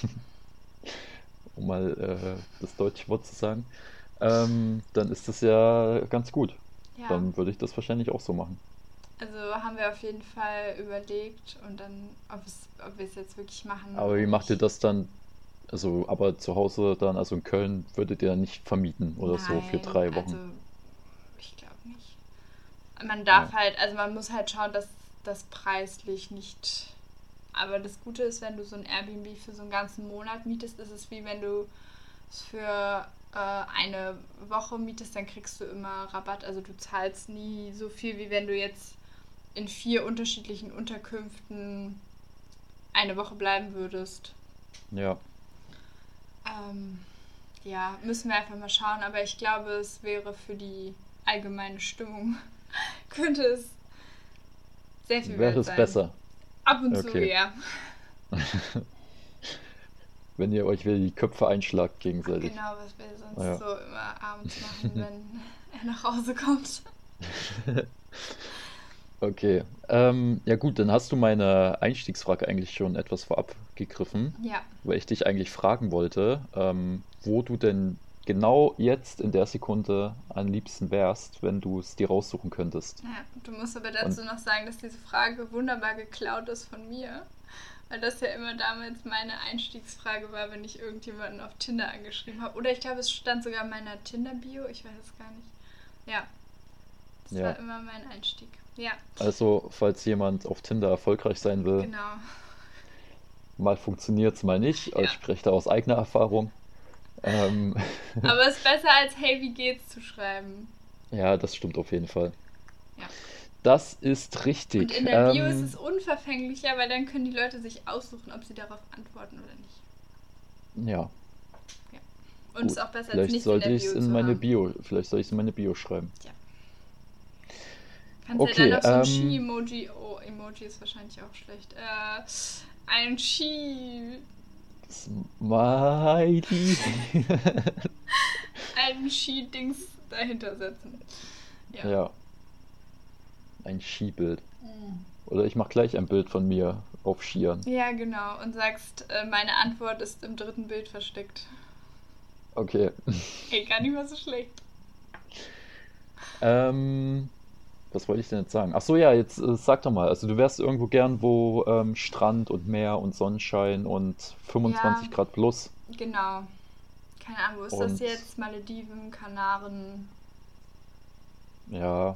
um mal äh, das deutsche Wort zu sagen, ähm, dann ist das ja ganz gut. ja. Dann würde ich das wahrscheinlich auch so machen. Also haben wir auf jeden Fall überlegt und dann, ob, es, ob wir es jetzt wirklich machen. Aber wie macht ihr das dann? Also, aber zu Hause dann, also in Köln, würdet ihr dann nicht vermieten oder so für Nein, drei Wochen? Also. Man darf Ja. halt, also man muss halt schauen, dass das preislich nicht. Aber das Gute ist, wenn du so ein Airbnb für so einen ganzen Monat mietest, ist es wie wenn du es für äh, eine Woche mietest, dann kriegst du immer Rabatt. Also du zahlst nie so viel, wie wenn du jetzt in vier unterschiedlichen Unterkünften eine Woche bleiben würdest. Ja, Ähm, ja, müssen wir einfach mal schauen, aber ich glaube, es wäre für die allgemeine Stimmung, könnte es sehr viel wäre es sein. besser, Ab und zu, Okay. ja. wenn ihr euch wieder die Köpfe einschlagt gegenseitig. Genau, was wir sonst Ja. so immer abends machen, wenn er nach Hause kommt. Okay, ähm, ja gut, dann hast du meine Einstiegsfrage eigentlich schon etwas vorab gegriffen, Ja, weil ich dich eigentlich fragen wollte, ähm, wo du denn genau jetzt in der Sekunde am liebsten wärst, wenn du es dir raussuchen könntest. ja. Du musst aber dazu noch sagen, dass diese Frage wunderbar geklaut ist von mir. Weil das ja immer damals meine Einstiegsfrage war, wenn ich irgendjemanden auf Tinder angeschrieben habe. Oder ich glaube, es stand sogar in meiner Tinder-Bio, ich weiß es gar nicht. Ja. Das Ja. war immer mein Einstieg. Ja, Also, falls jemand auf Tinder erfolgreich sein will, genau. mal funktioniert es, mal nicht. Ja. Ich spreche da aus eigener Erfahrung. Ähm, Aber es ist besser als Hey, wie geht's zu schreiben. ja, das stimmt auf jeden Fall. Ja. Das ist richtig. Und in der Bio Ähm, ist es unverfänglicher, weil dann können die Leute sich aussuchen, ob sie darauf antworten oder nicht. ja, Und es ist auch besser als Vielleicht nichts sollte in der ich Bio es in zu meine haben. Bio, vielleicht soll ich es in meine Bio schreiben. Kannst Okay, ja dann noch so ein ähm, Ski-Emoji. Oh, Emoji ist wahrscheinlich auch schlecht. Äh, ein Ski. Smiley. Ein Ski-Dings dahinter setzen. Ja. Ja. Ein Skibild. Oder ich mache gleich ein Bild von mir auf Skiern. Ja, genau. Und sagst, äh, meine Antwort ist im dritten Bild versteckt. Okay. Ey, gar nicht mal so schlecht. Ähm, was wollte ich denn jetzt sagen? Ach so, ja, jetzt äh, sag doch mal. Also du wärst irgendwo gern, wo ähm, Strand und Meer und Sonnenschein und 25 Ja. Grad plus. Genau. Keine Ahnung, wo ist das Und- jetzt? Malediven, Kanaren, Ja,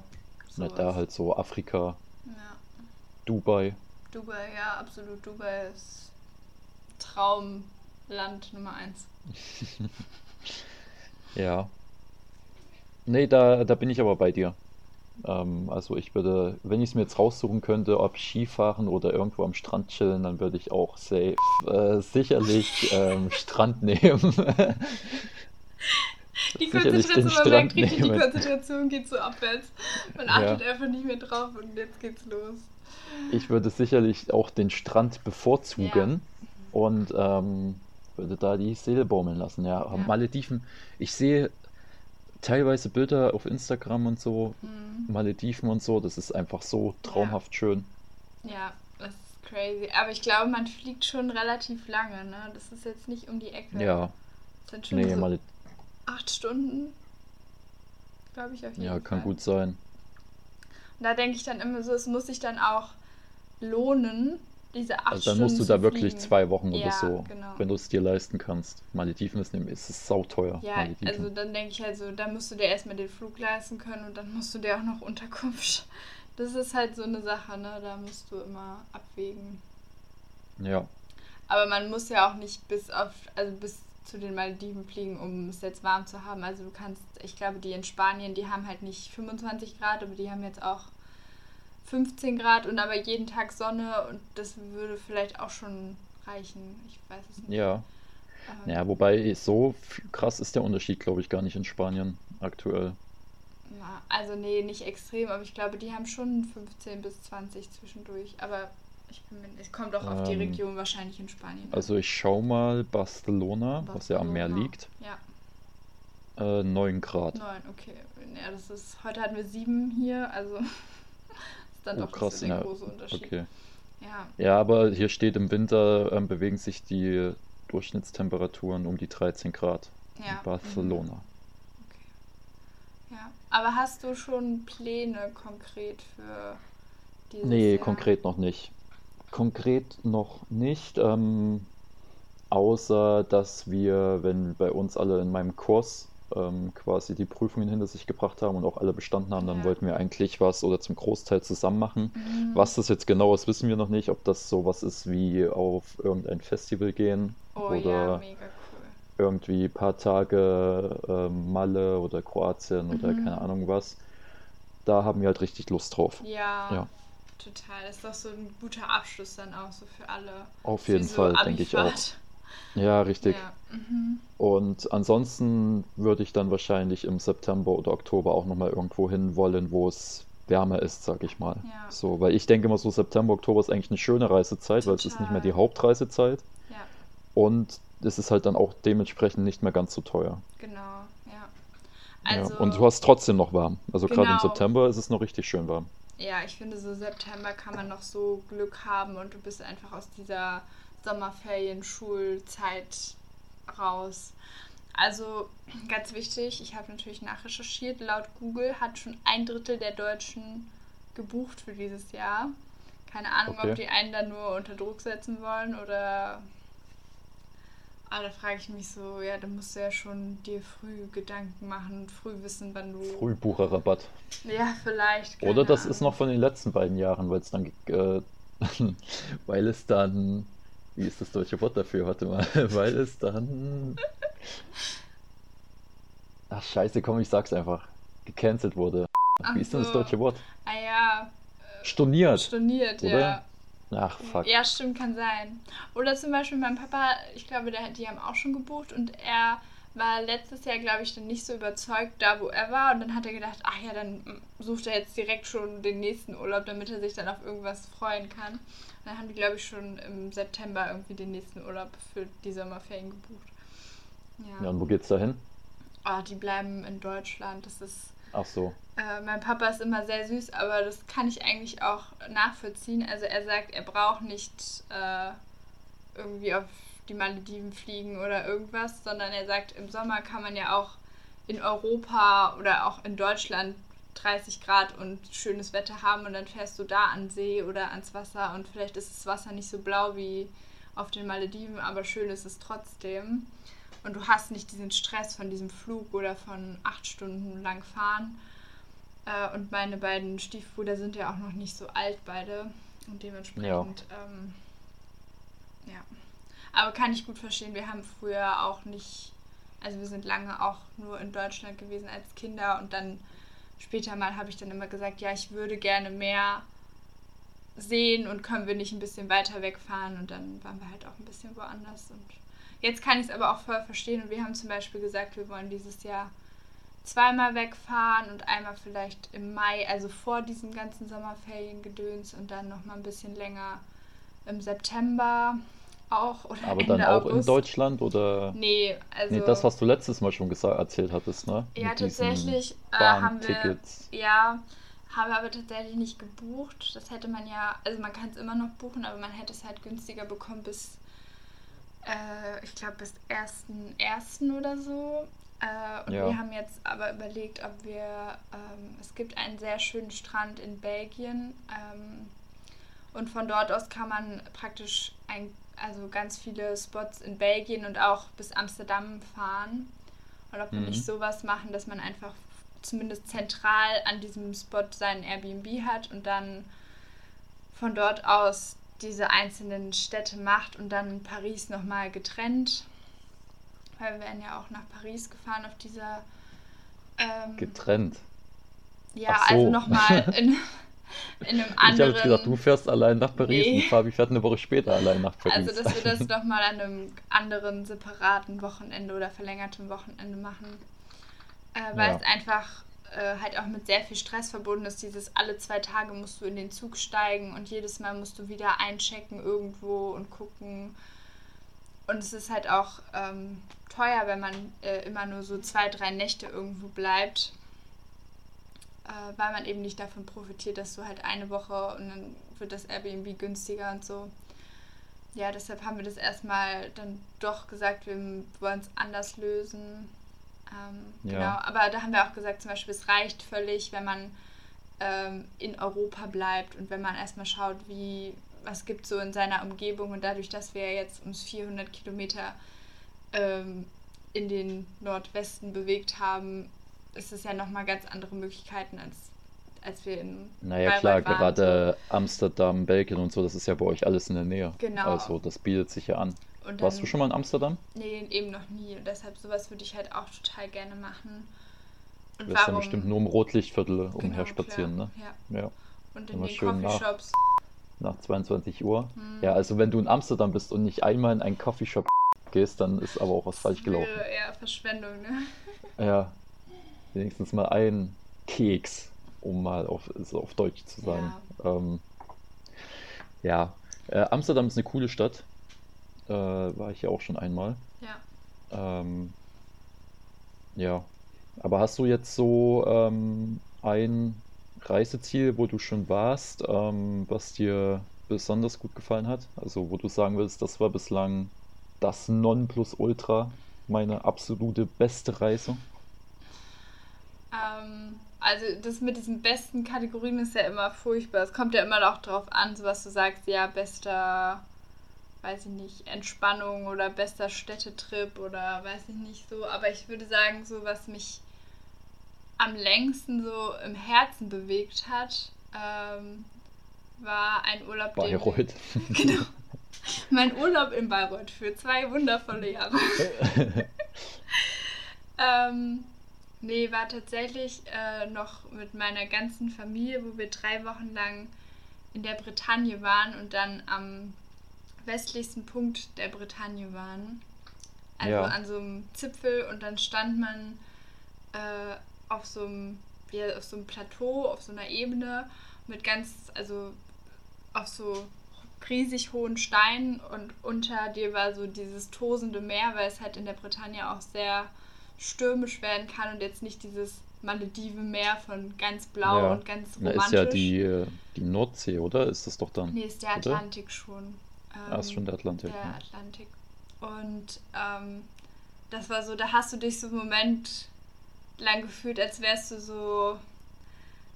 na da sowas. halt so Afrika, Ja. Dubai. Dubai, ja, absolut. Dubai ist Traumland Nummer eins. Ja. Nee, da, da bin ich aber bei dir. Ähm, also ich würde, wenn ich es mir jetzt raussuchen könnte, ob Skifahren oder irgendwo am Strand chillen, dann würde ich auch safe, äh, sicherlich ähm, Strand nehmen. Die Konzentration, man merkt richtig, die. Konzentration geht so abwärts. Man achtet einfach nicht mehr drauf und jetzt geht's los. Ich würde sicherlich auch den Strand bevorzugen und ähm, würde da die Seele baumeln lassen. Ja, Ja. Malediven. Ich sehe teilweise Bilder auf Instagram und so, Mhm. Malediven und so, das ist einfach so traumhaft schön. Ja, das ist crazy. Aber ich glaube, man fliegt schon relativ lange, ne? Das ist jetzt nicht um die Ecke. Ja, Das sind schon nee, so acht Stunden. Glaube ich auf jeden ja, Fall. kann gut sein. Und da denke ich dann immer so, es muss sich dann auch lohnen, diese acht Also dann Stunden musst du da wirklich fliegen. zwei Wochen oder Ja, so, genau. wenn du es dir leisten kannst. Malediven ist, nämlich- ist es sauteuer, Ja, Malediven. also dann denke ich halt so, da musst du dir erstmal den Flug leisten können und dann musst du dir auch noch Unterkunft. Das ist halt so eine Sache, ne? Da musst du immer abwägen. Ja, Aber man muss ja auch nicht bis auf, also bis zu den Malediven fliegen, um es jetzt warm zu haben. Also du kannst, ich glaube, die in Spanien, die haben halt nicht 25 Grad, aber die haben jetzt auch 15 Grad und aber jeden Tag Sonne und das würde vielleicht auch schon reichen. Ich weiß es nicht. ja. Ähm, Ja, wobei so krass ist der Unterschied, glaube ich, gar nicht in Spanien aktuell. na, also nee, nicht extrem, aber ich glaube, die haben schon 15 bis 20 zwischendurch. Aber ich bin es kommt auch auf die Ähm, Region wahrscheinlich in Spanien an. Also ich schau mal Barcelona, was ja am Meer Barcelona. liegt, Ja, äh, 9 Grad. neun, okay. Ja, das ist, heute hatten wir sieben hier, also dann Oh, doch krass, der ja. große Unterschied. Okay. Ja, Ja, aber hier steht im Winter ähm, bewegen sich die Durchschnittstemperaturen um die 13 Grad ja. in Barcelona. Mhm. Okay. Ja, aber hast du schon Pläne konkret für dieses Nee, Jahr? konkret noch nicht. Konkret noch nicht, ähm, außer dass wir, wenn bei uns alle in meinem Kurs ähm, quasi die Prüfungen hinter sich gebracht haben und auch alle bestanden haben, dann Ja. wollten wir eigentlich was oder zum Großteil zusammen machen. Mhm. Was das jetzt genau ist, wissen wir noch nicht. Ob das sowas ist wie auf irgendein Festival gehen Oh ja, oder mega cool. irgendwie ein paar Tage ähm, Malle oder Kroatien oder Mhm. keine Ahnung was. Da haben wir halt richtig Lust drauf. Ja, Ja. total. Das ist doch so ein guter Abschluss dann auch so für alle. Auf jeden so Fall, denke ich auch. Ja, richtig. Ja. Mhm. Und ansonsten würde ich dann wahrscheinlich im September oder Oktober auch nochmal irgendwo hin wollen, wo es wärmer ist, sag ich mal. Ja. So, weil ich denke immer so, September, Oktober ist eigentlich eine schöne Reisezeit, weil es ist nicht mehr die Total. Hauptreisezeit ja, und es ist halt dann auch dementsprechend nicht mehr ganz so teuer. genau. Ja. Ja. Also, Und du hast trotzdem noch warm. Also gerade im Genau. September ist es noch richtig schön warm. ja, ich finde, so September kann man noch so Glück haben und du bist einfach aus dieser Sommerferien-Schulzeit raus. Also ganz wichtig, ich habe natürlich nachrecherchiert, laut Google hat schon ein Drittel der Deutschen gebucht für dieses Jahr. Keine Ahnung, Okay. ob die einen dann nur unter Druck setzen wollen oder. Aber da frage ich mich so, ja, da musst du ja schon dir früh Gedanken machen und früh wissen, wann du. Frühbucherrabatt. Ja, vielleicht. Oder das ist Ahnung. noch von den letzten beiden Jahren, weil es dann, äh, weil es dann, wie ist das deutsche Wort dafür? Warte mal, weil es dann, ach scheiße, komm, ich sag's einfach, gecancelt wurde. Ach Wie ist denn das deutsche Wort? Ah ja, Storniert, storniert, oder? ja. Ach fuck. Ja, stimmt, kann sein. Oder zum Beispiel mein Papa, ich glaube, der, die haben auch schon gebucht und er war letztes Jahr, glaube ich, dann nicht so überzeugt da, wo er war. Und dann hat er gedacht, ach ja, dann sucht er jetzt direkt schon den nächsten Urlaub, damit er sich dann auf irgendwas freuen kann. Dann haben die, glaube ich, schon im September irgendwie den nächsten Urlaub für die Sommerferien gebucht. Ja. Ja, und wo geht's da hin? Oh, die bleiben in Deutschland. Das ist Ach so, äh, mein Papa ist immer sehr süß, aber das kann ich eigentlich auch nachvollziehen. Also er sagt, er braucht nicht äh, irgendwie auf die Malediven fliegen oder irgendwas, sondern er sagt, im Sommer kann man ja auch in Europa oder auch in Deutschland 30 Grad und schönes Wetter haben und dann fährst du da an See oder ans Wasser und vielleicht ist das Wasser nicht so blau wie auf den Malediven, aber schön ist es trotzdem. Und du hast nicht diesen Stress von diesem Flug oder von acht Stunden lang fahren. Äh, und meine beiden Stiefbrüder sind ja auch noch nicht so alt beide. Und dementsprechend, ähm, ja. Aber kann ich gut verstehen. Wir haben früher auch nicht, also wir sind lange auch nur in Deutschland gewesen als Kinder und dann später mal habe ich dann immer gesagt, ja, ich würde gerne mehr sehen und können wir nicht ein bisschen weiter wegfahren? Und dann waren wir halt auch ein bisschen woanders. Und jetzt kann ich es aber auch voll verstehen. Und wir haben zum Beispiel gesagt, wir wollen dieses Jahr zweimal wegfahren und einmal vielleicht im Mai, also vor diesen ganzen Sommerferiengedöns und dann nochmal ein bisschen länger im September auch oder aber Ende dann auch in August. Deutschland oder? Nee, also Nee, das, was du letztes Mal schon gesagt, erzählt hattest, ne? ja, Mit tatsächlich äh, haben wir ja, haben wir aber tatsächlich nicht gebucht. Das hätte man ja, also man kann es immer noch buchen, aber man hätte es halt günstiger bekommen bis, äh, ich glaube, bis 1.1. oder so. Äh, und Ja. wir haben jetzt aber überlegt, ob wir, ähm, es gibt einen sehr schönen Strand in Belgien ähm, und von dort aus kann man praktisch ein, also ganz viele Spots in Belgien und auch bis Amsterdam fahren. Und ob wir Mhm. nicht sowas machen, dass man einfach zumindest zentral an diesem Spot sein Airbnb hat und dann von dort aus diese einzelnen Städte macht und dann Paris nochmal getrennt. Weil wir werden ja auch nach Paris gefahren auf dieser. Ähm, Getrennt. ja, so. also nochmal in. in einem anderen. Ich habe gedacht, du fährst allein nach Paris nee. und Fabi fährt eine Woche später allein nach Paris. Also, dass wir das nochmal an einem anderen, separaten Wochenende oder verlängerten Wochenende machen. Äh, weil ja. es einfach äh, halt auch mit sehr viel Stress verbunden ist. Dieses alle zwei Tage musst du in den Zug steigen und jedes Mal musst du wieder einchecken irgendwo und gucken. Und es ist halt auch ähm, teuer, wenn man äh, immer nur so zwei, drei Nächte irgendwo bleibt äh, weil man eben nicht davon profitiert, dass du halt eine Woche und dann wird das Airbnb günstiger und so. Ja, deshalb haben wir das erstmal dann doch gesagt, wir wollen es anders lösen. Ähm, ja. Genau, aber da haben wir auch gesagt, zum Beispiel, es reicht völlig, wenn man ähm, in Europa bleibt und wenn man erstmal schaut, wie, was gibt so in seiner Umgebung und dadurch, dass wir jetzt uns 400 Kilometer ähm, in den Nordwesten bewegt haben, ist es ja nochmal ganz andere Möglichkeiten, als, als wir in. Naja, Bayreuth klar, waren. gerade Amsterdam, Belgien und so, das ist ja bei euch alles in der Nähe. Genau. Also, das bietet sich ja an. Dann, Warst du schon mal in Amsterdam? Nee, eben noch nie. Und deshalb sowas würde ich halt auch total gerne machen. Und du wirst dann bestimmt nur im Rotlichtviertel genau, umher spazieren, ne? Ja. ja. Und in Immer den Coffeeshops. Nach, nach 22 Uhr. Hm. Ja, also wenn du in Amsterdam bist und nicht einmal in einen Coffeeshop gehst, dann ist aber auch was falsch gelaufen. Ja, Verschwendung, ne? Ja, wenigstens mal einen Keks, um mal auf, so auf Deutsch zu sagen. Ja, ähm, ja. Äh, Amsterdam ist eine coole Stadt. Äh, war ich ja auch schon einmal. Ja. Ähm, ja. Aber hast du jetzt so ähm, ein Reiseziel, wo du schon warst, ähm, was dir besonders gut gefallen hat? Also wo du sagen willst, das war bislang das Nonplusultra, meine absolute beste Reise? Ähm, also das mit diesen besten Kategorien ist ja immer furchtbar. Es kommt ja immer auch drauf an, so was du sagst, ja, bester, weiß ich nicht, Entspannung oder bester Städtetrip oder weiß ich nicht so. Aber ich würde sagen, so was mich am längsten so im Herzen bewegt hat, ähm, war ein Urlaub. Bayreuth. genau. Mein Urlaub in Bayreuth für zwei wundervolle Jahre. ähm, Nee, war tatsächlich äh, noch mit meiner ganzen Familie, wo wir drei Wochen lang in der Bretagne waren und dann am westlichsten Punkt der Bretagne waren. Also ja. an so einem Zipfel und dann stand man äh, auf so einem ja, auf so einem Plateau, auf so einer Ebene mit ganz, also auf so riesig hohen Steinen und unter dir war so dieses tosende Meer, weil es halt in der Bretagne auch sehr stürmisch werden kann und jetzt nicht dieses Maledivenmeer von ganz blau ja. und ganz romantisch. Da ist ja die, äh, die Nordsee, oder? Ist das doch dann? Nee, ist der Atlantik oder? schon. Ähm, ah, ist schon der Atlantik. Der ja. Atlantik. Und ähm, das war so, da hast du dich so einen Moment lang gefühlt, als wärst du so,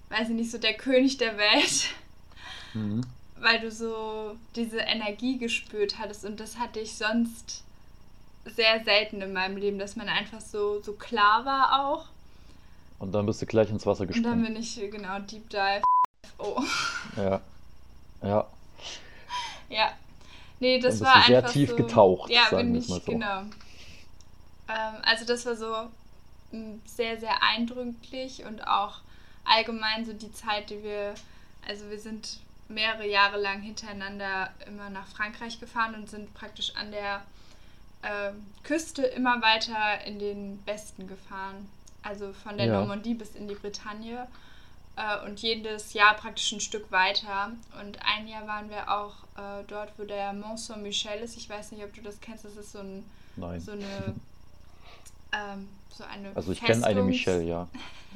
weiß ich nicht, so der König der Welt. Mhm. Weil du so diese Energie gespürt hattest und das hatte ich sonst sehr selten in meinem Leben, dass man einfach so, so klar war auch. Und dann bist du gleich ins Wasser gesprungen. Und dann bin ich, genau, Deep Dive. Oh. Ja. Ja. Ja. Nee, das war einfach sehr tief so, getaucht, ja, sagen bin ich, mal so. genau. Ähm, also das war so mm, sehr, sehr eindrücklich und auch allgemein so die Zeit, die wir, also wir sind mehrere Jahre lang hintereinander immer nach Frankreich gefahren und sind praktisch an der äh, Küste immer weiter in den Westen gefahren. Also von der ja. Normandie bis in die Bretagne. Äh, und jedes Jahr praktisch ein Stück weiter. Und ein Jahr waren wir auch äh, dort, wo der Mont Saint-Michel ist. Ich weiß nicht, ob du das kennst. Das ist so, ein, Nein. so eine. Ähm, so eine also ich kenne eine Michelle, ja.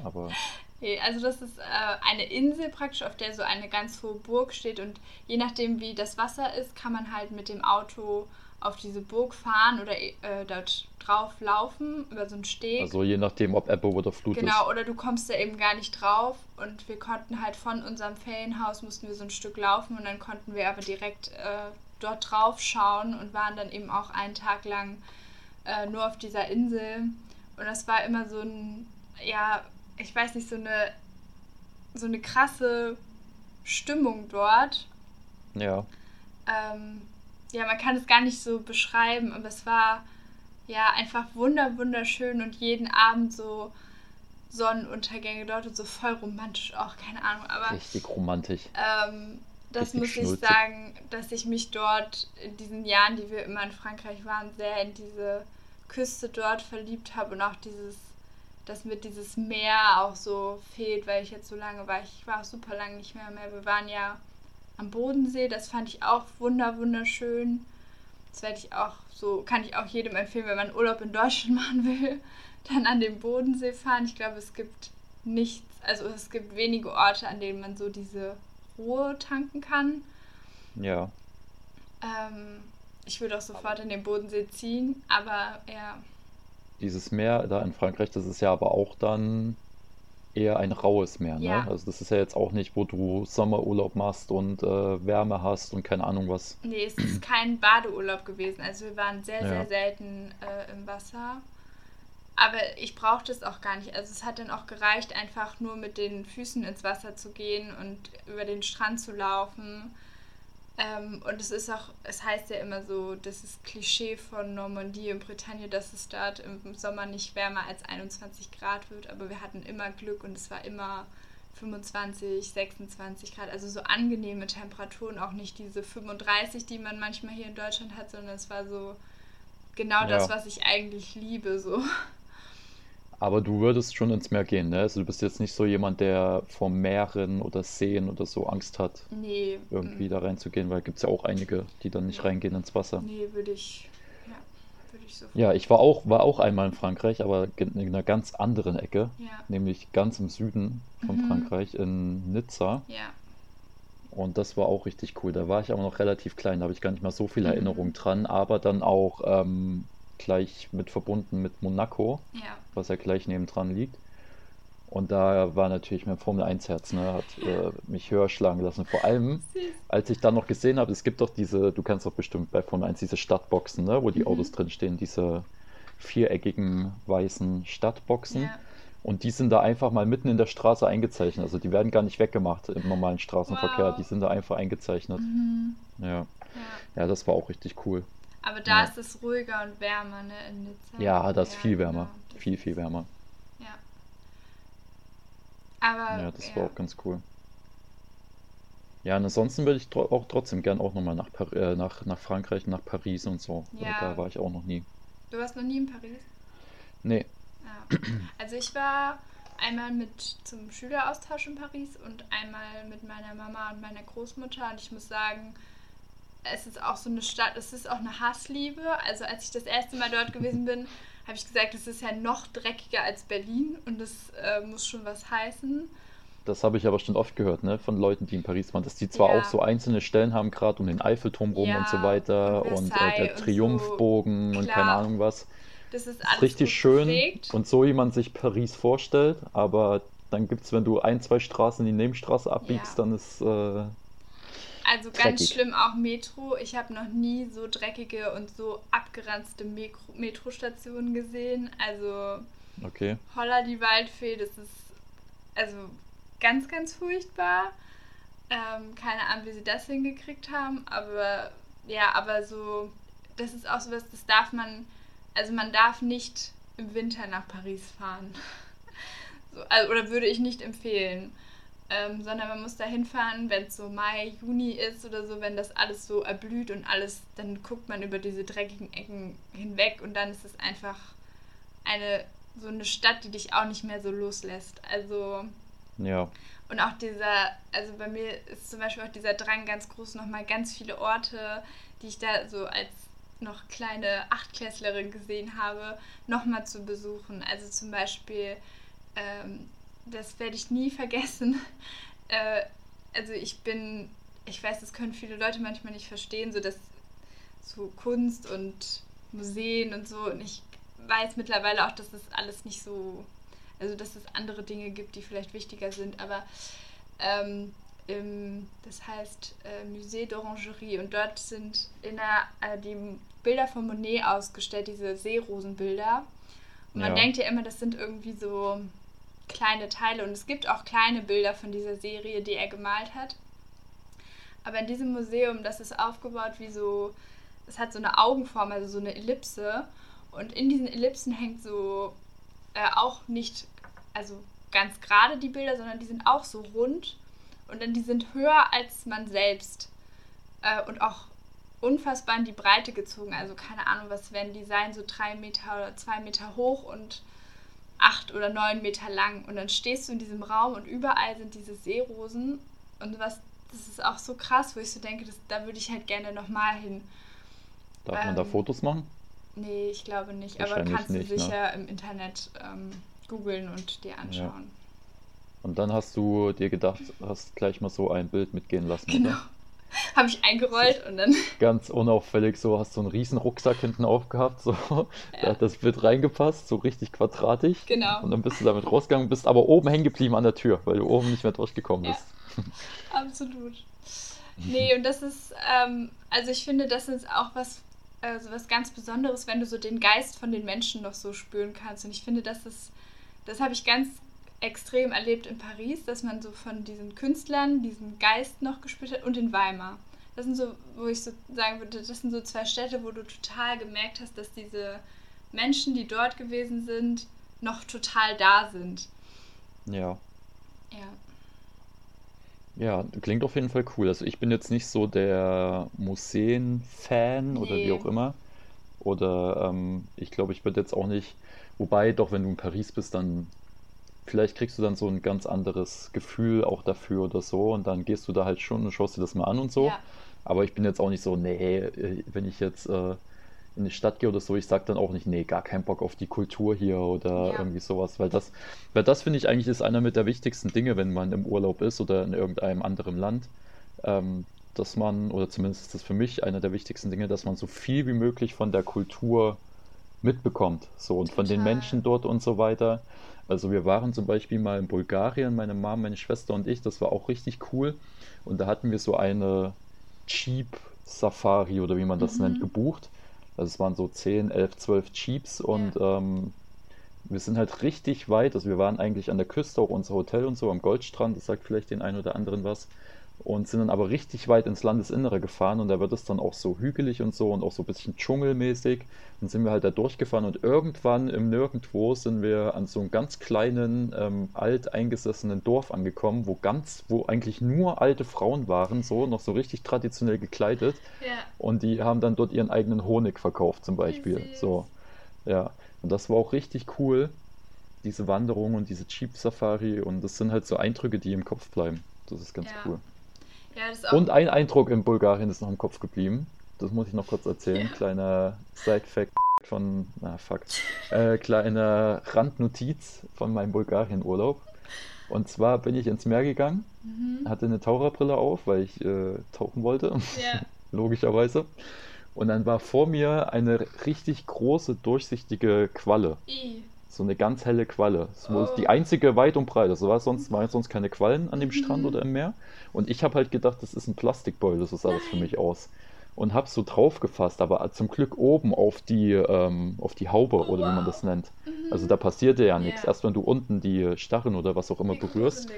Aber also das ist äh, eine Insel praktisch, auf der so eine ganz hohe Burg steht und je nachdem wie das Wasser ist, kann man halt mit dem Auto auf diese Burg fahren oder äh, dort drauf laufen über so einen Steg. Also je nachdem, ob Ebbe oder Flut genau, ist. Genau, oder du kommst da eben gar nicht drauf und wir konnten halt von unserem Ferienhaus mussten wir so ein Stück laufen und dann konnten wir aber direkt äh, dort drauf schauen und waren dann eben auch einen Tag lang äh, nur auf dieser Insel und das war immer so ein, ja, ich weiß nicht, so eine so eine krasse Stimmung dort. Ja. Ähm, ja, man kann es gar nicht so beschreiben, aber es war ja einfach wunder wunderschön und jeden Abend so Sonnenuntergänge dort und so voll romantisch auch, keine Ahnung. Aber Richtig romantisch. Ähm, das Richtig muss ich schnulzig. sagen, dass ich mich dort in diesen Jahren, die wir immer in Frankreich waren, sehr in diese Küste dort verliebt habe und auch dieses, dass mir dieses Meer auch so fehlt, weil ich jetzt so lange war. Ich war auch super lange nicht mehr mehr. Wir waren ja am Bodensee, das fand ich auch wunder wunderschön. Das werde ich auch so, kann ich auch jedem empfehlen, wenn man Urlaub in Deutschland machen will, dann an den Bodensee fahren. Ich glaube, es gibt nichts, also es gibt wenige Orte, an denen man so diese Ruhe tanken kann. Ja. Ähm, ich würde auch sofort in den Bodensee ziehen, aber ja, Dieses Meer da in Frankreich, das ist ja aber auch dann eher ein raues Meer, ne? ja, Also das ist ja jetzt auch nicht, wo du Sommerurlaub machst und äh, Wärme hast und keine Ahnung was. nee, es ist kein Badeurlaub gewesen. Also wir waren sehr, sehr Ja. selten äh, im Wasser. Aber ich brauchte es auch gar nicht. Also es hat dann auch gereicht, einfach nur mit den Füßen ins Wasser zu gehen und über den Strand zu laufen. Ähm, und es ist auch, es heißt ja immer so, das ist Klischee von Normandie und Bretagne, dass es dort im Sommer nicht wärmer als 21 Grad wird. Aber wir hatten immer Glück und es war immer 25, 26 Grad. Also so angenehme Temperaturen, auch nicht diese 35, die man manchmal hier in Deutschland hat, sondern es war so genau das, Ja. was ich eigentlich liebe. So. Aber du würdest schon ins Meer gehen, ne? Also du bist jetzt nicht so jemand, der vor Meeren oder Seen oder so Angst hat, Nee, irgendwie mm, da reinzugehen, weil gibt es ja auch einige, die dann nicht reingehen ins Wasser. nee, würde ich, ja, würde ich sofort. Ja, ich war auch, war auch einmal in Frankreich, aber ge- in einer ganz anderen Ecke, Ja, nämlich ganz im Süden von Mhm. Frankreich, in Nizza. ja, Und das war auch richtig cool. Da war ich aber noch relativ klein, da habe ich gar nicht mal so viel Mhm. Erinnerung dran, aber dann auch ähm, gleich mit verbunden mit Monaco, ja, was ja gleich nebendran liegt. Und da war natürlich mein Formel 1 Herz, ne, hat äh, mich höher schlagen lassen. Vor allem, als ich dann noch gesehen habe, es gibt doch diese, du kennst doch bestimmt bei Formel 1 diese Stadtboxen, ne, wo die Mhm. Autos drin stehen, diese viereckigen weißen Stadtboxen. Ja, Und die sind da einfach mal mitten in der Straße eingezeichnet. Also die werden gar nicht weggemacht im normalen Straßenverkehr. Die wow. sind da einfach eingezeichnet. Mhm. Ja, Ja. ja, das war auch richtig cool. Aber da Ja, ist es ruhiger und wärmer, ne, in Nizza. ja, das ist Ja, viel genau. wärmer. Das Viel, viel wärmer. ja. Aber, Ja, das war ja, auch ganz cool. Ja, und ansonsten würde ich auch trotzdem gern auch nochmal nach, Par äh, nach, nach Frankreich, nach Paris und so. Äh, Da ja. war ich auch noch nie. Du warst noch nie in Paris? Nee, Ja. Also ich war einmal mit zum Schüleraustausch in Paris und einmal mit meiner Mama und meiner Großmutter und ich muss sagen, es ist auch so eine Stadt, es ist auch eine Hassliebe. Also als ich das erste Mal dort gewesen bin, habe ich gesagt, es ist ja noch dreckiger als Berlin und das äh, muss schon was heißen. das habe ich aber schon oft gehört, ne, von Leuten, die in Paris waren, dass die zwar auch Ja, so einzelne Stellen haben, gerade um den Eiffelturm rum und so ja, und weiter und äh, der und so, Triumphbogen und keine Ahnung was. das ist alles richtig schön gepflegt. und so, wie man sich Paris vorstellt, aber dann gibt es, wenn du ein, zwei Straßen in die Nebenstraße abbiegst, Ja. dann ist äh, Also ganz dreckig. schlimm auch Metro. Ich habe noch nie so dreckige und so abgeranzte Metro Metrostationen gesehen. Also Okay. Holla die Waldfee, das ist also ganz, ganz furchtbar. Ähm, keine Ahnung, wie sie das hingekriegt haben, aber ja, aber so, das ist auch sowas, das darf man, also man darf nicht im Winter nach Paris fahren. So, also, oder würde ich nicht empfehlen. Ähm, sondern man muss da hinfahren, wenn es so Mai, Juni ist oder so, wenn das alles so erblüht und alles, dann guckt man über diese dreckigen Ecken hinweg und dann ist es einfach eine so eine Stadt, die dich auch nicht mehr so loslässt. Also Ja. und auch dieser, also bei mir ist zum Beispiel auch dieser Drang ganz groß, nochmal ganz viele Orte, die ich da so als noch kleine Achtklässlerin gesehen habe, nochmal zu besuchen. Also zum Beispiel, ähm, das werde ich nie vergessen. Äh, also ich bin, ich weiß, das können viele Leute manchmal nicht verstehen, so dass so Kunst und Museen und so. Und ich weiß mittlerweile auch, dass das alles nicht so, also dass es andere Dinge gibt, die vielleicht wichtiger sind. Aber ähm, im, das heißt äh, Musée d'Orangerie und dort sind in der, äh, die Bilder von Monet ausgestellt, diese Seerosenbilder. Und man Ja. denkt ja immer, das sind irgendwie so kleine Teile und es gibt auch kleine Bilder von dieser Serie, die er gemalt hat. Aber in diesem Museum, das ist aufgebaut wie so, es hat so eine Augenform, also so eine Ellipse. Und in diesen Ellipsen hängt so äh, auch nicht also ganz gerade die Bilder, sondern die sind auch so rund und dann die sind höher als man selbst äh, und auch unfassbar in die Breite gezogen. Also keine Ahnung, was werden die sein, so drei Meter oder zwei Meter hoch und acht oder neun Meter lang. Und dann stehst du in diesem Raum und überall sind diese Seerosen und was, das ist auch so krass, wo ich so denke, das, da würde ich halt gerne nochmal hin. Darf ähm, man da ähm, Fotos machen? Nee, ich glaube nicht, aber kannst nicht, du ne? sicher ne? im Internet ähm, googeln und dir anschauen. Ja. Und dann hast du dir gedacht, hast gleich mal so ein Bild mitgehen lassen. Genau. Habe ich eingerollt und dann. Ganz unauffällig, so hast du einen riesen Rucksack hinten aufgehabt, so. Ja. Da hat das Bild reingepasst, so richtig quadratisch. Genau. Und dann bist du damit rausgegangen, bist aber oben hängen geblieben an der Tür, weil du oben nicht mehr durchgekommen bist. Ja. Absolut. Nee, und das ist, ähm, also ich finde, das ist auch was, also was ganz Besonderes, wenn du so den Geist von den Menschen noch so spüren kannst. Und ich finde, das ist, das habe ich ganz extrem erlebt in Paris, dass man so von diesen Künstlern diesen Geist noch gespürt hat und in Weimar. Das sind so, wo ich so sagen würde, das sind so zwei Städte, wo du total gemerkt hast, dass diese Menschen, die dort gewesen sind, noch total da sind. Ja. Ja. Ja, klingt auf jeden Fall cool. Also ich bin jetzt nicht so der Museen-Fan nee. oder wie auch immer. Oder ähm, ich glaube, ich würde jetzt auch nicht, wobei doch, wenn du in Paris bist, dann vielleicht kriegst du dann so ein ganz anderes Gefühl auch dafür oder so und dann gehst du da halt schon und schaust dir das mal an und so. Ja. Aber ich bin jetzt auch nicht so, nee, äh, wenn ich jetzt äh, in die Stadt gehe oder so, ich sag dann auch nicht, nee, gar keinen Bock auf die Kultur hier oder ja. irgendwie sowas, weil das, weil das finde ich eigentlich ist einer mit der wichtigsten Dinge, wenn man im Urlaub ist oder in irgendeinem anderen Land, ähm, dass man, oder zumindest ist das für mich einer der wichtigsten Dinge, dass man so viel wie möglich von der Kultur mitbekommt, so und Total. von den Menschen dort und so weiter. Also wir waren zum Beispiel mal in Bulgarien, meine Mom, meine Schwester und ich, das war auch richtig cool. Und da hatten wir so eine Jeep Safari oder wie man das mhm. nennt, gebucht. Also es waren so 10, 11, 12 Jeeps und ja. ähm, wir sind halt richtig weit. Also wir waren eigentlich an der Küste, auch unser Hotel und so am Goldstrand, das sagt vielleicht den einen oder anderen was und sind dann aber richtig weit ins Landesinnere gefahren und da wird es dann auch so hügelig und so und auch so ein bisschen dschungelmäßig. Dann sind wir halt da durchgefahren und irgendwann im Nirgendwo sind wir an so einem ganz kleinen, ähm, alt eingesessenen Dorf angekommen, wo ganz, wo eigentlich nur alte Frauen waren, so noch so richtig traditionell gekleidet. Ja. Und die haben dann dort ihren eigenen Honig verkauft zum Beispiel. So, ja. Und das war auch richtig cool, diese Wanderung und diese Jeep Safari und das sind halt so Eindrücke, die im Kopf bleiben. Das ist ganz ja. cool. Ja, Und ein Eindruck in Bulgarien ist noch im Kopf geblieben. Das muss ich noch kurz erzählen. Ja. Kleiner Side-Fact von, na fuck, äh, kleine Randnotiz von meinem Bulgarien-Urlaub. Und zwar bin ich ins Meer gegangen, mhm. hatte eine Taucherbrille auf, weil ich äh, tauchen wollte. Ja. Logischerweise. Und dann war vor mir eine richtig große, durchsichtige Qualle. I. So eine ganz helle Qualle. Das oh. die einzige weit und breit. Also war sonst, waren sonst keine Quallen an dem Strand mhm. oder im Meer. Und ich habe halt gedacht, das ist ein Plastikbeutel, so sah Nein. das für mich aus. Und habe so drauf gefasst, aber zum Glück oben auf die, ähm, auf die Haube oh, oder wow. wie man das nennt. Mhm. Also da passierte ja nichts. Yeah. Erst wenn du unten die Stacheln oder was auch immer berührst.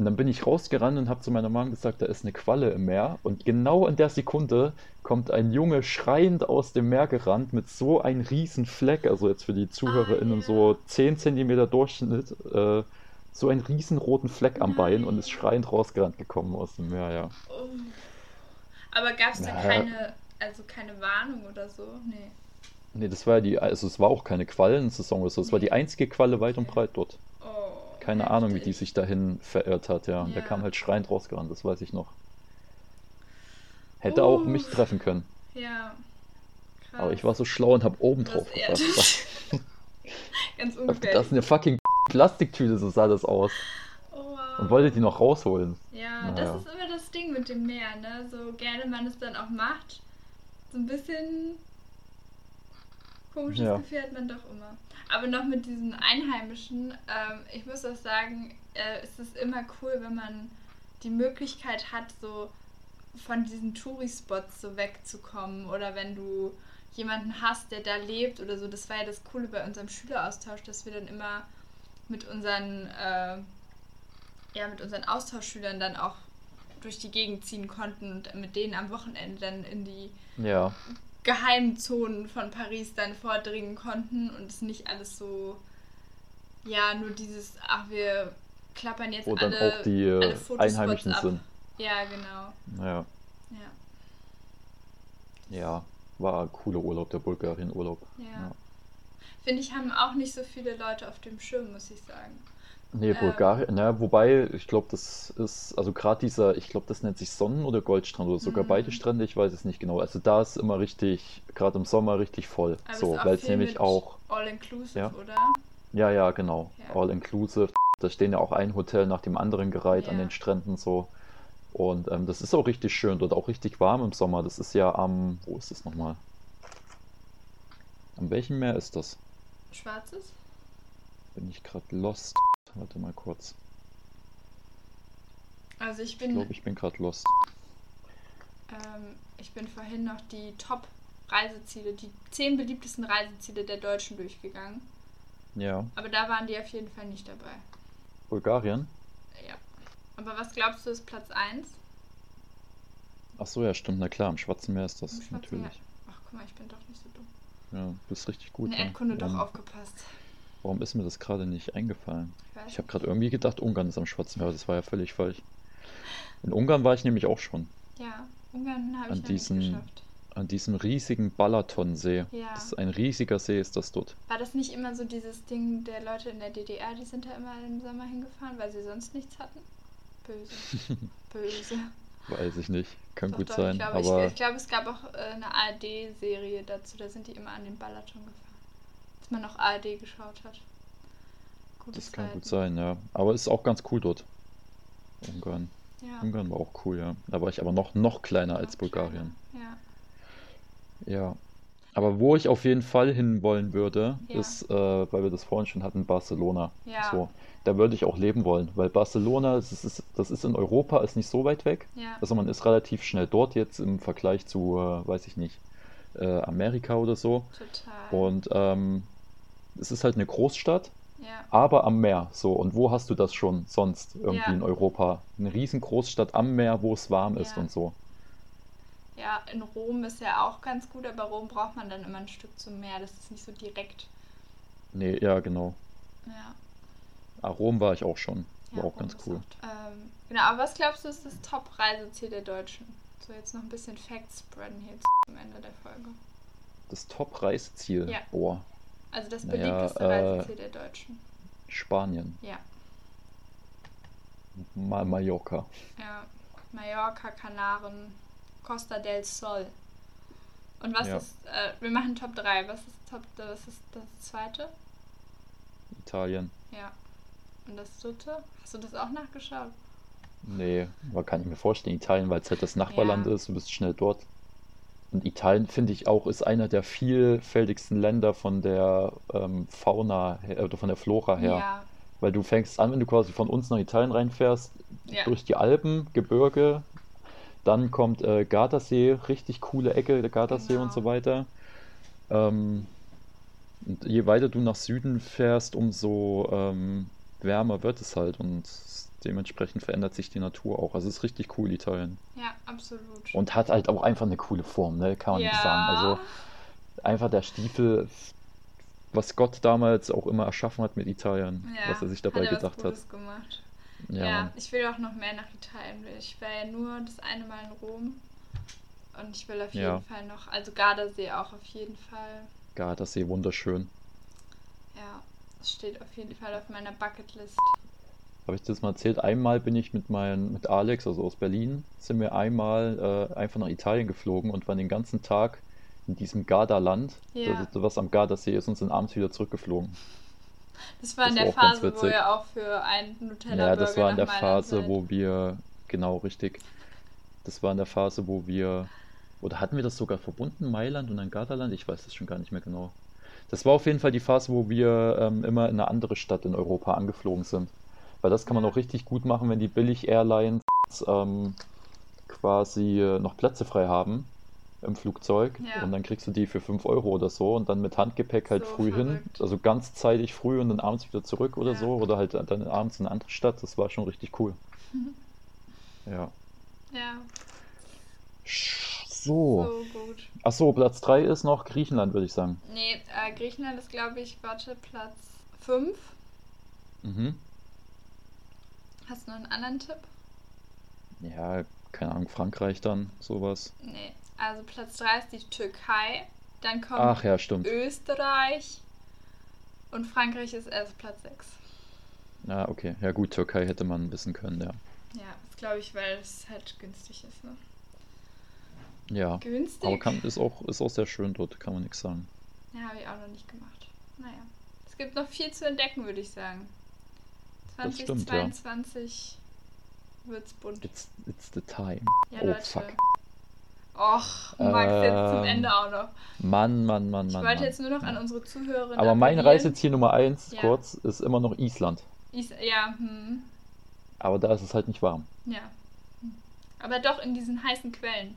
Und dann bin ich rausgerannt und habe zu meiner Mom gesagt, da ist eine Qualle im Meer. Und genau in der Sekunde kommt ein Junge schreiend aus dem Meer gerannt mit so einem riesen Fleck, also jetzt für die ZuhörerInnen ah, so 10 cm Durchschnitt, äh, so einen riesen roten Fleck am Bein und ist schreiend rausgerannt gekommen aus dem Meer, ja. Oh. Aber gab es da ja. keine, also keine Warnung oder so? Nee. Nee, das war ja die, also es war auch keine Quallensaison oder so, es nee. war die einzige Qualle weit und breit dort. Keine. Ahnung, wie die sich dahin verirrt hat, ja. Ja. der kam halt schreiend rausgerannt, das weiß ich noch. Hätte uh. auch mich treffen können. Ja. Krass. Aber ich war so schlau und hab oben drauf gefasst. Ganz ungefähr. Das ist eine fucking Plastiktüte, so sah das aus. Oh, wow. Und wollte die noch rausholen. Ja, naja. das ist immer das Ding mit dem Meer, ne? So gerne man es dann auch macht. So ein bisschen komisches ja. Gefühl hat man doch immer. Aber noch mit diesen Einheimischen, ähm, ich muss auch sagen, äh, es ist immer cool, wenn man die Möglichkeit hat, so von diesen Touri-Spots so wegzukommen oder wenn du jemanden hast, der da lebt oder so. Das war ja das Coole bei unserem Schüleraustausch, dass wir dann immer mit unseren, äh, ja, mit unseren Austauschschülern dann auch durch die Gegend ziehen konnten und mit denen am Wochenende dann in die ja. Geheimzonen von Paris dann vordringen konnten und es nicht alles so Ja, nur dieses, ach, wir klappern jetzt wo dann alle, auch die äh, Einheimischen ab. sind. Ja, genau. Ja, Ja. ja, war ein cooler Urlaub, der Bulgarien-Urlaub. Ja. Ja. Finde ich, haben auch nicht so viele Leute auf dem Schirm, muss ich sagen. Nee, Ähm. Bulgarien, na, wobei, ich glaube, das ist, also gerade dieser, ich glaube, das nennt sich Sonnen- oder Goldstrand oder sogar Mhm. beide Strände, ich weiß es nicht genau. Also da ist immer richtig, gerade im Sommer richtig voll. Aber So, weil es nämlich auch, All-inclusive, Ja. oder? ja, ja, genau, Ja. all inclusive. Da stehen ja auch ein Hotel nach dem anderen gereiht an Ja. den Stränden so. Und ähm, das ist auch richtig schön dort, auch richtig warm im Sommer. Das ist ja am, wo ist das nochmal? An welchem Meer ist das? Schwarzes? Bin ich gerade lost? Warte mal kurz. Also ich Ich bin, glaube, ich bin gerade lost. ähm, ich bin vorhin noch die Top-Reiseziele, die zehn beliebtesten Reiseziele der Deutschen durchgegangen. Ja, Aber da waren die auf jeden Fall nicht dabei. Bulgarien? Ja. Aber was glaubst du ist Platz 1? Ach so, ja, stimmt, na klar, am Schwarzen Meer ist das Schwarzen natürlich. Ach, guck mal, ich bin doch nicht so dumm. Ja, du bist richtig gut. In ja. Erdkunde doch warum, aufgepasst. warum ist mir das gerade nicht eingefallen? Ich habe gerade irgendwie gedacht, Ungarn ist am Schwarzen Meer, das war ja völlig falsch. In Ungarn war ich nämlich auch schon. Ja, Ungarn habe ich diesen- nicht geschafft. An diesem riesigen Balatonsee. Ja. Das ist ein riesiger See, ist das dort. War das nicht immer so dieses Ding der Leute in der DDR, die sind da immer im Sommer hingefahren, weil sie sonst nichts hatten? Böse. Böse. Weiß ich nicht. Kann Doch, gut doch, sein. Ich glaube, aber ich, ich glaube, es gab auch äh, eine ARD-Serie dazu, da sind die immer an den Balaton gefahren. Dass man noch ARD geschaut hat. Gute das kann gut Zeiten. sein, ja. Aber es ist auch ganz cool dort. Ungarn. Ja. Ungarn war auch cool, ja. Da war ich aber noch, noch kleiner als Noch Bulgarien. kleiner. Ja. Ja. Aber wo ich auf jeden Fall hinwollen würde, Ja. ist, äh, weil wir das vorhin schon hatten, Barcelona. Ja. So, da würde ich auch leben wollen, weil Barcelona, das ist, das ist in Europa, ist nicht so weit weg. Ja. Also man ist relativ schnell dort jetzt im Vergleich zu, äh, weiß ich nicht, äh, Amerika oder so. Total. Und ähm, es ist halt eine Großstadt, ja. aber am Meer. So, und wo hast du das schon sonst irgendwie Ja. in Europa? Eine riesen Großstadt am Meer, wo es warm ist und so. ja, in Rom ist ja auch ganz gut, aber Rom braucht man dann immer ein Stück zum Meer. Das ist nicht so direkt. Nee, ja, genau. Ja. Ah, Rom war ich auch schon. War auch Rom ganz cool. auch- Ähm, genau, aber was glaubst du ist das Top-Reiseziel der Deutschen? So, jetzt noch ein bisschen Facts spreaden hier zum Ende der Folge. Das Top-Reiseziel. Ja. Boah, Also das Naja, beliebteste äh, Reiseziel der Deutschen. Spanien. Ja. Mal Mallorca. Ja. Mallorca, Kanaren, Costa del Sol. Und was Ja. ist, äh, wir machen Top 3. Was ist Top, was ist das zweite? Italien. Ja. Und das dritte? Hast du das auch nachgeschaut? Nee, aber kann ich mir vorstellen, Italien, weil es halt das Nachbarland Ja. ist, du bist schnell dort. Und Italien, finde ich auch, ist einer der vielfältigsten Länder von der ähm, Fauna her, oder von der Flora her. Ja. Weil du fängst an, wenn du quasi von uns nach Italien reinfährst, Ja. durch die Alpen, Gebirge, dann kommt äh, Gardasee, richtig coole Ecke, der Gardasee Genau. und so weiter. Ähm, und je weiter du nach Süden fährst, umso ähm, wärmer wird es halt und dementsprechend verändert sich die Natur auch. Also es ist richtig cool, Italien. Ja, absolut. Und hat halt auch einfach eine coole Form, ne? Kann man nicht Ja. sagen. Also einfach der Stiefel, was Gott damals auch immer erschaffen hat mit Italien, Ja, was er sich dabei hat er was gedacht hat. Gutes gemacht. Ja, Ja, ich will auch noch mehr nach Italien. Ich war ja nur das eine Mal in Rom. Und ich will auf jeden Ja. Fall noch, also Gardasee auch auf jeden Fall. Gardasee, wunderschön. Ja, es steht auf jeden Fall auf meiner Bucketlist. Habe ich das mal erzählt? Einmal bin ich mit mein, mit Alex, also aus Berlin, sind wir einmal äh, einfach nach Italien geflogen und waren den ganzen Tag in diesem Gardaland, Ja. das, was am Gardasee ist, und sind abends wieder zurückgeflogen. Das war in Das der war Phase, wo ihr auch für einen Ja, Nutella-Burger das war in der Phase, seid. wo wir, genau richtig, das war in der Phase, wo wir, oder hatten wir das sogar verbunden, Mailand und dann Gardaland? Ich weiß das schon gar nicht mehr genau. Das war auf jeden Fall die Phase, wo wir ähm, immer in eine andere Stadt in Europa angeflogen sind. Weil das kann man auch richtig gut machen, wenn die Billig-Airlines ähm, quasi äh, noch Plätze frei haben im Flugzeug. Ja. Und dann kriegst du die für 5 Euro oder so und dann mit Handgepäck halt So früh hin. verrückt. Also ganz zeitig früh und dann abends wieder zurück oder Ja. so. Oder halt dann abends in eine andere Stadt. Das war schon richtig cool. Ja. Ja, So. so gut. Ach so, Platz 3 ist noch Griechenland, würde ich sagen. Nee, äh, Griechenland ist, glaube ich, warte, Platz 5. Mhm. Hast du noch einen anderen Tipp? Ja, keine Ahnung, Frankreich dann, sowas. Nee. Also Platz 3 ist die Türkei. Dann kommt Ach ja, stimmt. Österreich. Und Frankreich ist erst Platz 6. Ja, okay. Ja gut, Türkei hätte man wissen können, ja. Ja, das glaube ich, weil es halt günstig ist. Ne? Ja. Günstig? Aber kann, ist, auch, ist auch sehr schön dort, kann man nichts sagen. Ja, habe ich auch noch nicht gemacht. Naja. Es gibt noch viel zu entdecken, würde ich sagen. Das stimmt, ja. 2022 wird's bunt. It's, it's the time. Ja, oh, Leute. fuck. Och, Max, jetzt zum Ähm, Ende auch noch. Mann, Mann, Mann, Ich Mann. wollte Mann. jetzt nur noch an Ja. unsere Zuhörerinnen Aber mein. Reiseziel Nummer 1, Ja. kurz, ist immer noch Island. Is ja, hm, Aber da ist es halt nicht warm. ja. Aber doch in diesen heißen Quellen.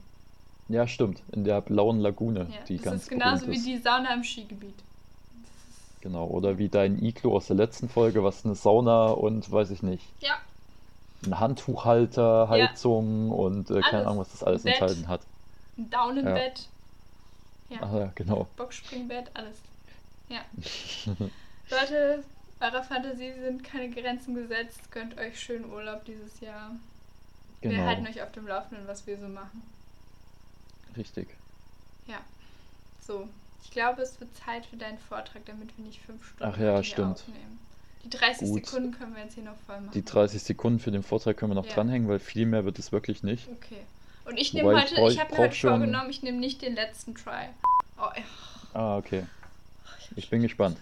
Ja, stimmt. In der blauen Lagune, Ja. die das ganz ist genauso wie die Sauna im Skigebiet. Genau. Oder wie dein Iglo aus der letzten Folge, was eine Sauna und weiß ich nicht, Ja, ein Handtuchhalter, Heizung und äh, keine. Ahnung, was das alles Bett. enthalten hat. ein Daunenbett. Ja, ja, genau. Boxspringbett, alles. Ja. Leute, eurer Fantasie sind keine Grenzen gesetzt. Gönnt euch schönen Urlaub dieses Jahr. Wir Genau. halten euch auf dem Laufenden, was wir so machen. Richtig. Ja. So. Ich glaube, es wird Zeit für deinen Vortrag, damit wir nicht fünf Stunden Ach ja, stimmt. aufnehmen. Die 30 Gut. Sekunden können wir jetzt hier noch voll machen. Die 30 Sekunden für den Vortrag können wir noch Ja. dranhängen, weil viel mehr wird es wirklich nicht. Okay. Und ich nehme ich heute, brauch- ich habe mir heute schon- vorgenommen, ich nehme nicht den letzten Try. Oh, ja. Ah, okay. Ich bin gespannt.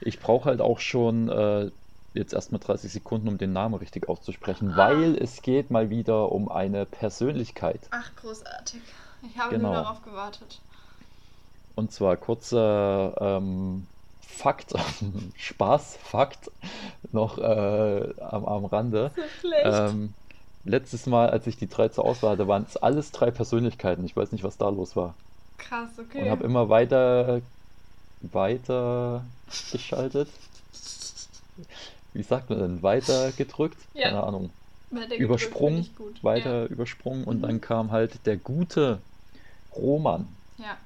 Ich brauche halt auch schon äh, jetzt erstmal 30 Sekunden, um den Namen richtig auszusprechen, Ah. weil es geht mal wieder um eine Persönlichkeit. Ach, großartig. Ich habe Genau. nur darauf gewartet. Und zwar kurzer ähm, Fakt, Spaß-Fakt noch äh, am, am Rande. So. Ähm, letztes Mal, als ich die drei zur Auswahl hatte, waren es alles drei Persönlichkeiten. Ich weiß nicht, was da los war. Krass, okay. Und habe immer weiter, weiter geschaltet. Wie sagt man denn? Weiter gedrückt? Ja. Keine Ahnung. Weiter Übersprungen, weiter übersprungen und Mhm. dann kam halt der gute Roman. Ja.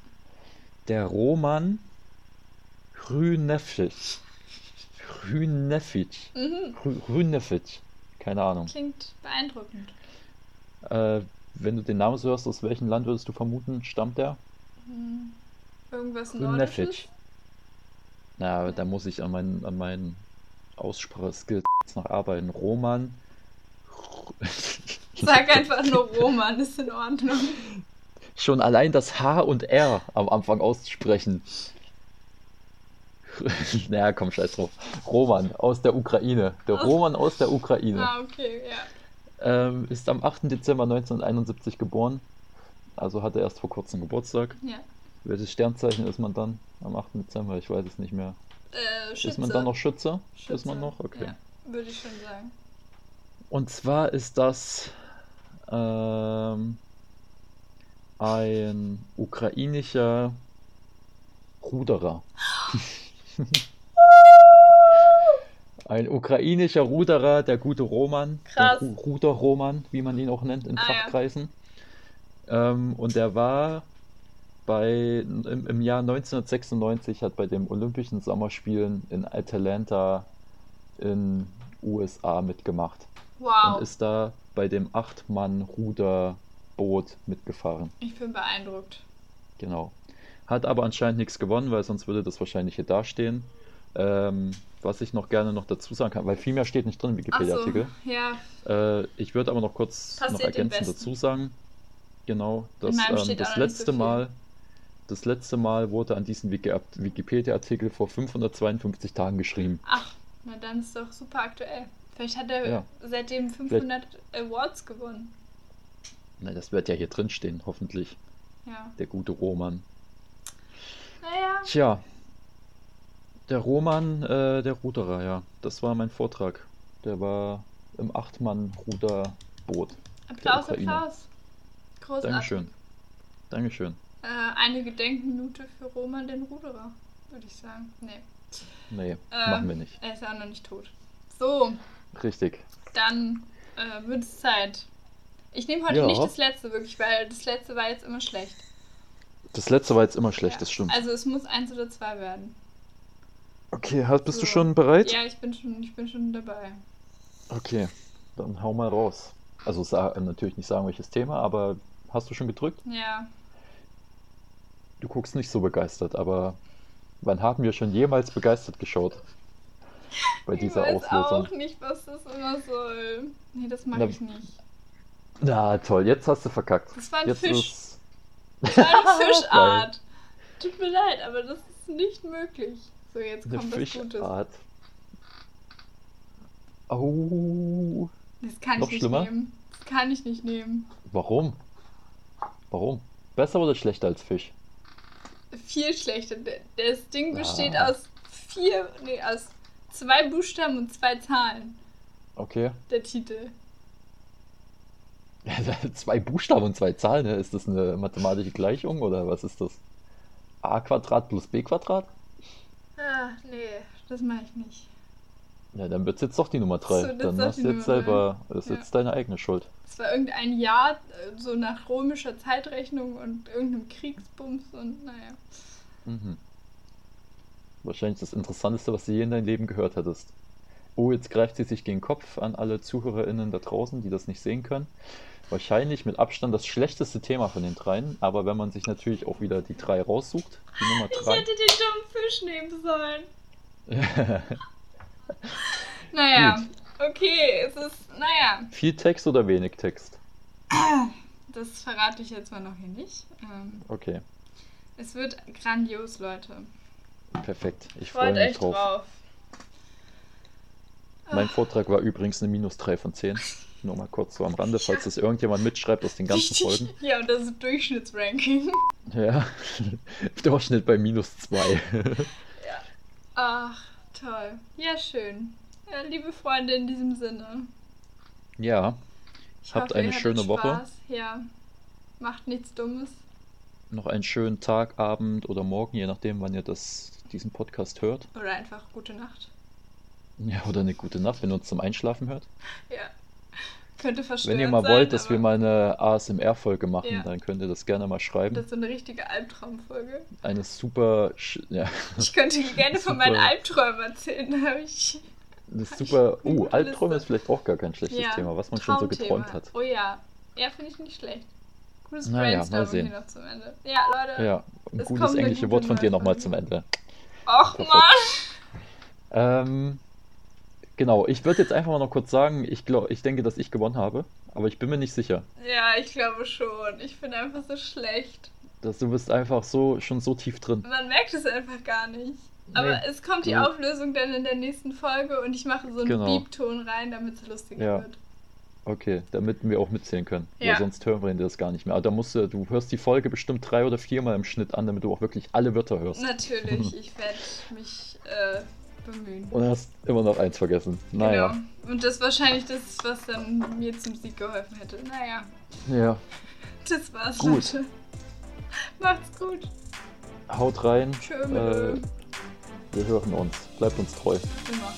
Ja. Der Roman Hrünefic. Hrünefic. Mhm. Hrü- Hrünefic. Keine Ahnung. Klingt beeindruckend. Äh, wenn du den Namen so hörst, aus welchem Land würdest du vermuten, stammt der? Hm. Irgendwas Hrünefic. Nordisches? Na, da muss ich an meinen, an meinen Ausspracheskills noch arbeiten. Roman. Sag einfach nur Roman, ist in Ordnung. Schon allein das H und R am Anfang auszusprechen. naja, komm, scheiß drauf. Roman aus der Ukraine. Der Aus- Roman aus der Ukraine. Ah, okay, ja. Ähm, ist am 8. Dezember 1971 geboren. Also hatte erst vor kurzem Geburtstag. Ja. Welches Sternzeichen ist man dann am 8. Dezember? Ich weiß es nicht mehr. Äh, Schütze. Ist man dann noch Schütze? Schütze. Ist man noch? Okay. Ja, würde ich schon sagen. Und zwar ist das ähm, ein ukrainischer Ruderer. Ein ukrainischer Ruderer, der gute Roman, Krass. der Ru Ruder-Roman, wie man ihn auch nennt in Ah, ja. Fachkreisen. Ähm, und der war bei, im, im Jahr 1996, hat bei den Olympischen Sommerspielen in Atlanta in USA mitgemacht Wow. und ist da bei dem Acht-Mann-Ruderboot mitgefahren. Ich bin beeindruckt. Genau. Hat aber anscheinend nichts gewonnen, weil sonst würde das wahrscheinlich hier dastehen. Ähm, was ich noch gerne noch dazu sagen kann, weil viel mehr steht nicht drin im Ach so, Wikipedia-Artikel. ja. Äh, ich würde aber noch kurz Passiert noch ergänzend dazu sagen. Genau, dass ähm, das so letzte viel. Mal, das letzte Mal wurde an diesen Wiki Wikipedia-Artikel vor 552 Tagen geschrieben. Ach, na dann ist doch super aktuell. Vielleicht hat er Ja. seitdem 500 Awards gewonnen. Na, das wird ja hier drin stehen, hoffentlich. Ja. Der gute Roman. Naja, Tja, der Roman, äh, der Ruderer, ja. Das war mein Vortrag. Der war im Acht-Mann-Ruderboot. Applaus. Applaus. Großartig. Dankeschön. Dankeschön. Äh, eine Gedenkminute für Roman den Ruderer, würde ich sagen. Nee, Nee, Äh, machen wir nicht. er ist ja auch noch nicht tot. So, Richtig. dann äh, wird es Zeit. Ich nehme heute Ja. nicht das letzte, wirklich, weil das letzte war jetzt immer schlecht. Das letzte war jetzt immer schlecht, Ja. das stimmt. Also es muss eins oder zwei werden. Okay, hast, bist So. du schon bereit? Ja, ich bin schon, ich bin schon dabei. Okay, dann hau mal raus. Also sa natürlich nicht sagen, welches Thema, aber hast du schon gedrückt? Ja. Du guckst nicht so begeistert, aber wann haben wir schon jemals begeistert geschaut? Bei dieser ich weiß Auslösung. auch nicht, was das immer soll. Nee, das Na, mache ich nicht. Na toll, jetzt hast du verkackt. Das war ein Jetzt Fisch. ist. Das war eine Fischart. Tut mir leid, aber das ist nicht möglich. So, jetzt Eine kommt was Gutes. Fischart. Oh, Das kann Noch ich nicht schlimmer? nehmen. Das kann ich nicht nehmen. warum? Warum? Besser oder schlechter als Fisch? Viel schlechter. Das Ding besteht Ah. aus vier, nee, aus zwei Buchstaben und zwei Zahlen. Okay. Der Titel. Zwei Buchstaben und zwei Zahlen, ne? Ist das eine mathematische Gleichung oder was ist das? a Quadrat plus b Quadrat? Ah, nee, das mache ich nicht. Ja, dann wird es jetzt doch die Nummer So, 3. das Dann hast du jetzt Nummer drei. selber, das ist Ja. jetzt deine eigene Schuld. Es war irgendein Jahr, äh, so nach römischer Zeitrechnung und irgendeinem Kriegsbums und naja. Mhm. Wahrscheinlich das Interessanteste, was du je in deinem Leben gehört hattest. Oh, jetzt greift sie sich gegen den Kopf an alle ZuhörerInnen da draußen, die das nicht sehen können. Wahrscheinlich mit Abstand das schlechteste Thema von den dreien, aber wenn man sich natürlich auch wieder die drei raussucht, die Nummer Ich drei. hätte den dummen Fisch nehmen sollen. Naja, okay, es ist, naja, Viel Text oder wenig Text? das verrate ich jetzt mal noch hier nicht. Ähm, Okay, es wird grandios, Leute. perfekt. Ich freue mich drauf. drauf. Mein Vortrag war übrigens eine minus 3 von 10. Nur mal kurz so am Rande, falls das irgendjemand mitschreibt aus den ganzen. Folgen. Ja, und das ist Durchschnittsranking. Ja, Durchschnitt bei minus 2. Ach, toll. Ja, schön. Ja, liebe Freunde, in diesem Sinne. Ja, Ich Habt hoffe, eine schöne Woche. Ja. Macht nichts Dummes. noch einen schönen Tag, Abend oder Morgen, je nachdem, wann ihr das, diesen Podcast hört. Oder einfach gute Nacht. Ja, oder eine gute Nacht, wenn ihr uns zum Einschlafen hört. Ja. Könnte verstörend Wenn ihr mal sein, wollt, dass wir mal eine ASMR-Folge machen, Ja. dann könnt ihr das gerne mal schreiben. Das ist so eine richtige Albtraumfolge. Eine super, ja, Ich könnte gerne von meinen Super. Albträumen erzählen. Da habe ich. eine super, eine uh, gute Albträume ist vielleicht auch gar kein schlechtes Ja, Thema, was man schon so geträumt hat. Oh ja. Ja, finde ich nicht schlecht. Gutes Naja, mal sehen. hier noch zum Ende. Ja, Leute. Ja, ein Es gutes englische Wort von dir nochmal zum Ende. Och, Perfekt. Mann. Ähm, genau, ich würde jetzt einfach mal noch kurz sagen, ich, glaub, ich denke, dass ich gewonnen habe, aber ich bin mir nicht sicher. Ja, ich glaube schon. Ich bin einfach so schlecht. Dass du bist einfach so schon so tief drin. Man merkt es einfach gar nicht. Aber Nee. es kommt die Nee. Auflösung dann in der nächsten Folge und ich mache so einen Genau. Beep-Ton rein, damit es lustiger Ja. wird. Okay, damit wir auch mitzählen können. Ja. Weil sonst hören wir das gar nicht mehr. Aber da musst du, du hörst die Folge bestimmt drei oder viermal im Schnitt an, damit du auch wirklich alle Wörter hörst. Natürlich, ich werde mich äh, bemühen. Und hast immer noch eins vergessen. Naja. Genau. Und das ist wahrscheinlich das, was dann mir zum Sieg geholfen hätte. Naja, Ja. das war's, Gut. Leute. Macht's gut. Haut rein. Tschö, Äh, wir hören uns. Bleibt uns treu. Immer.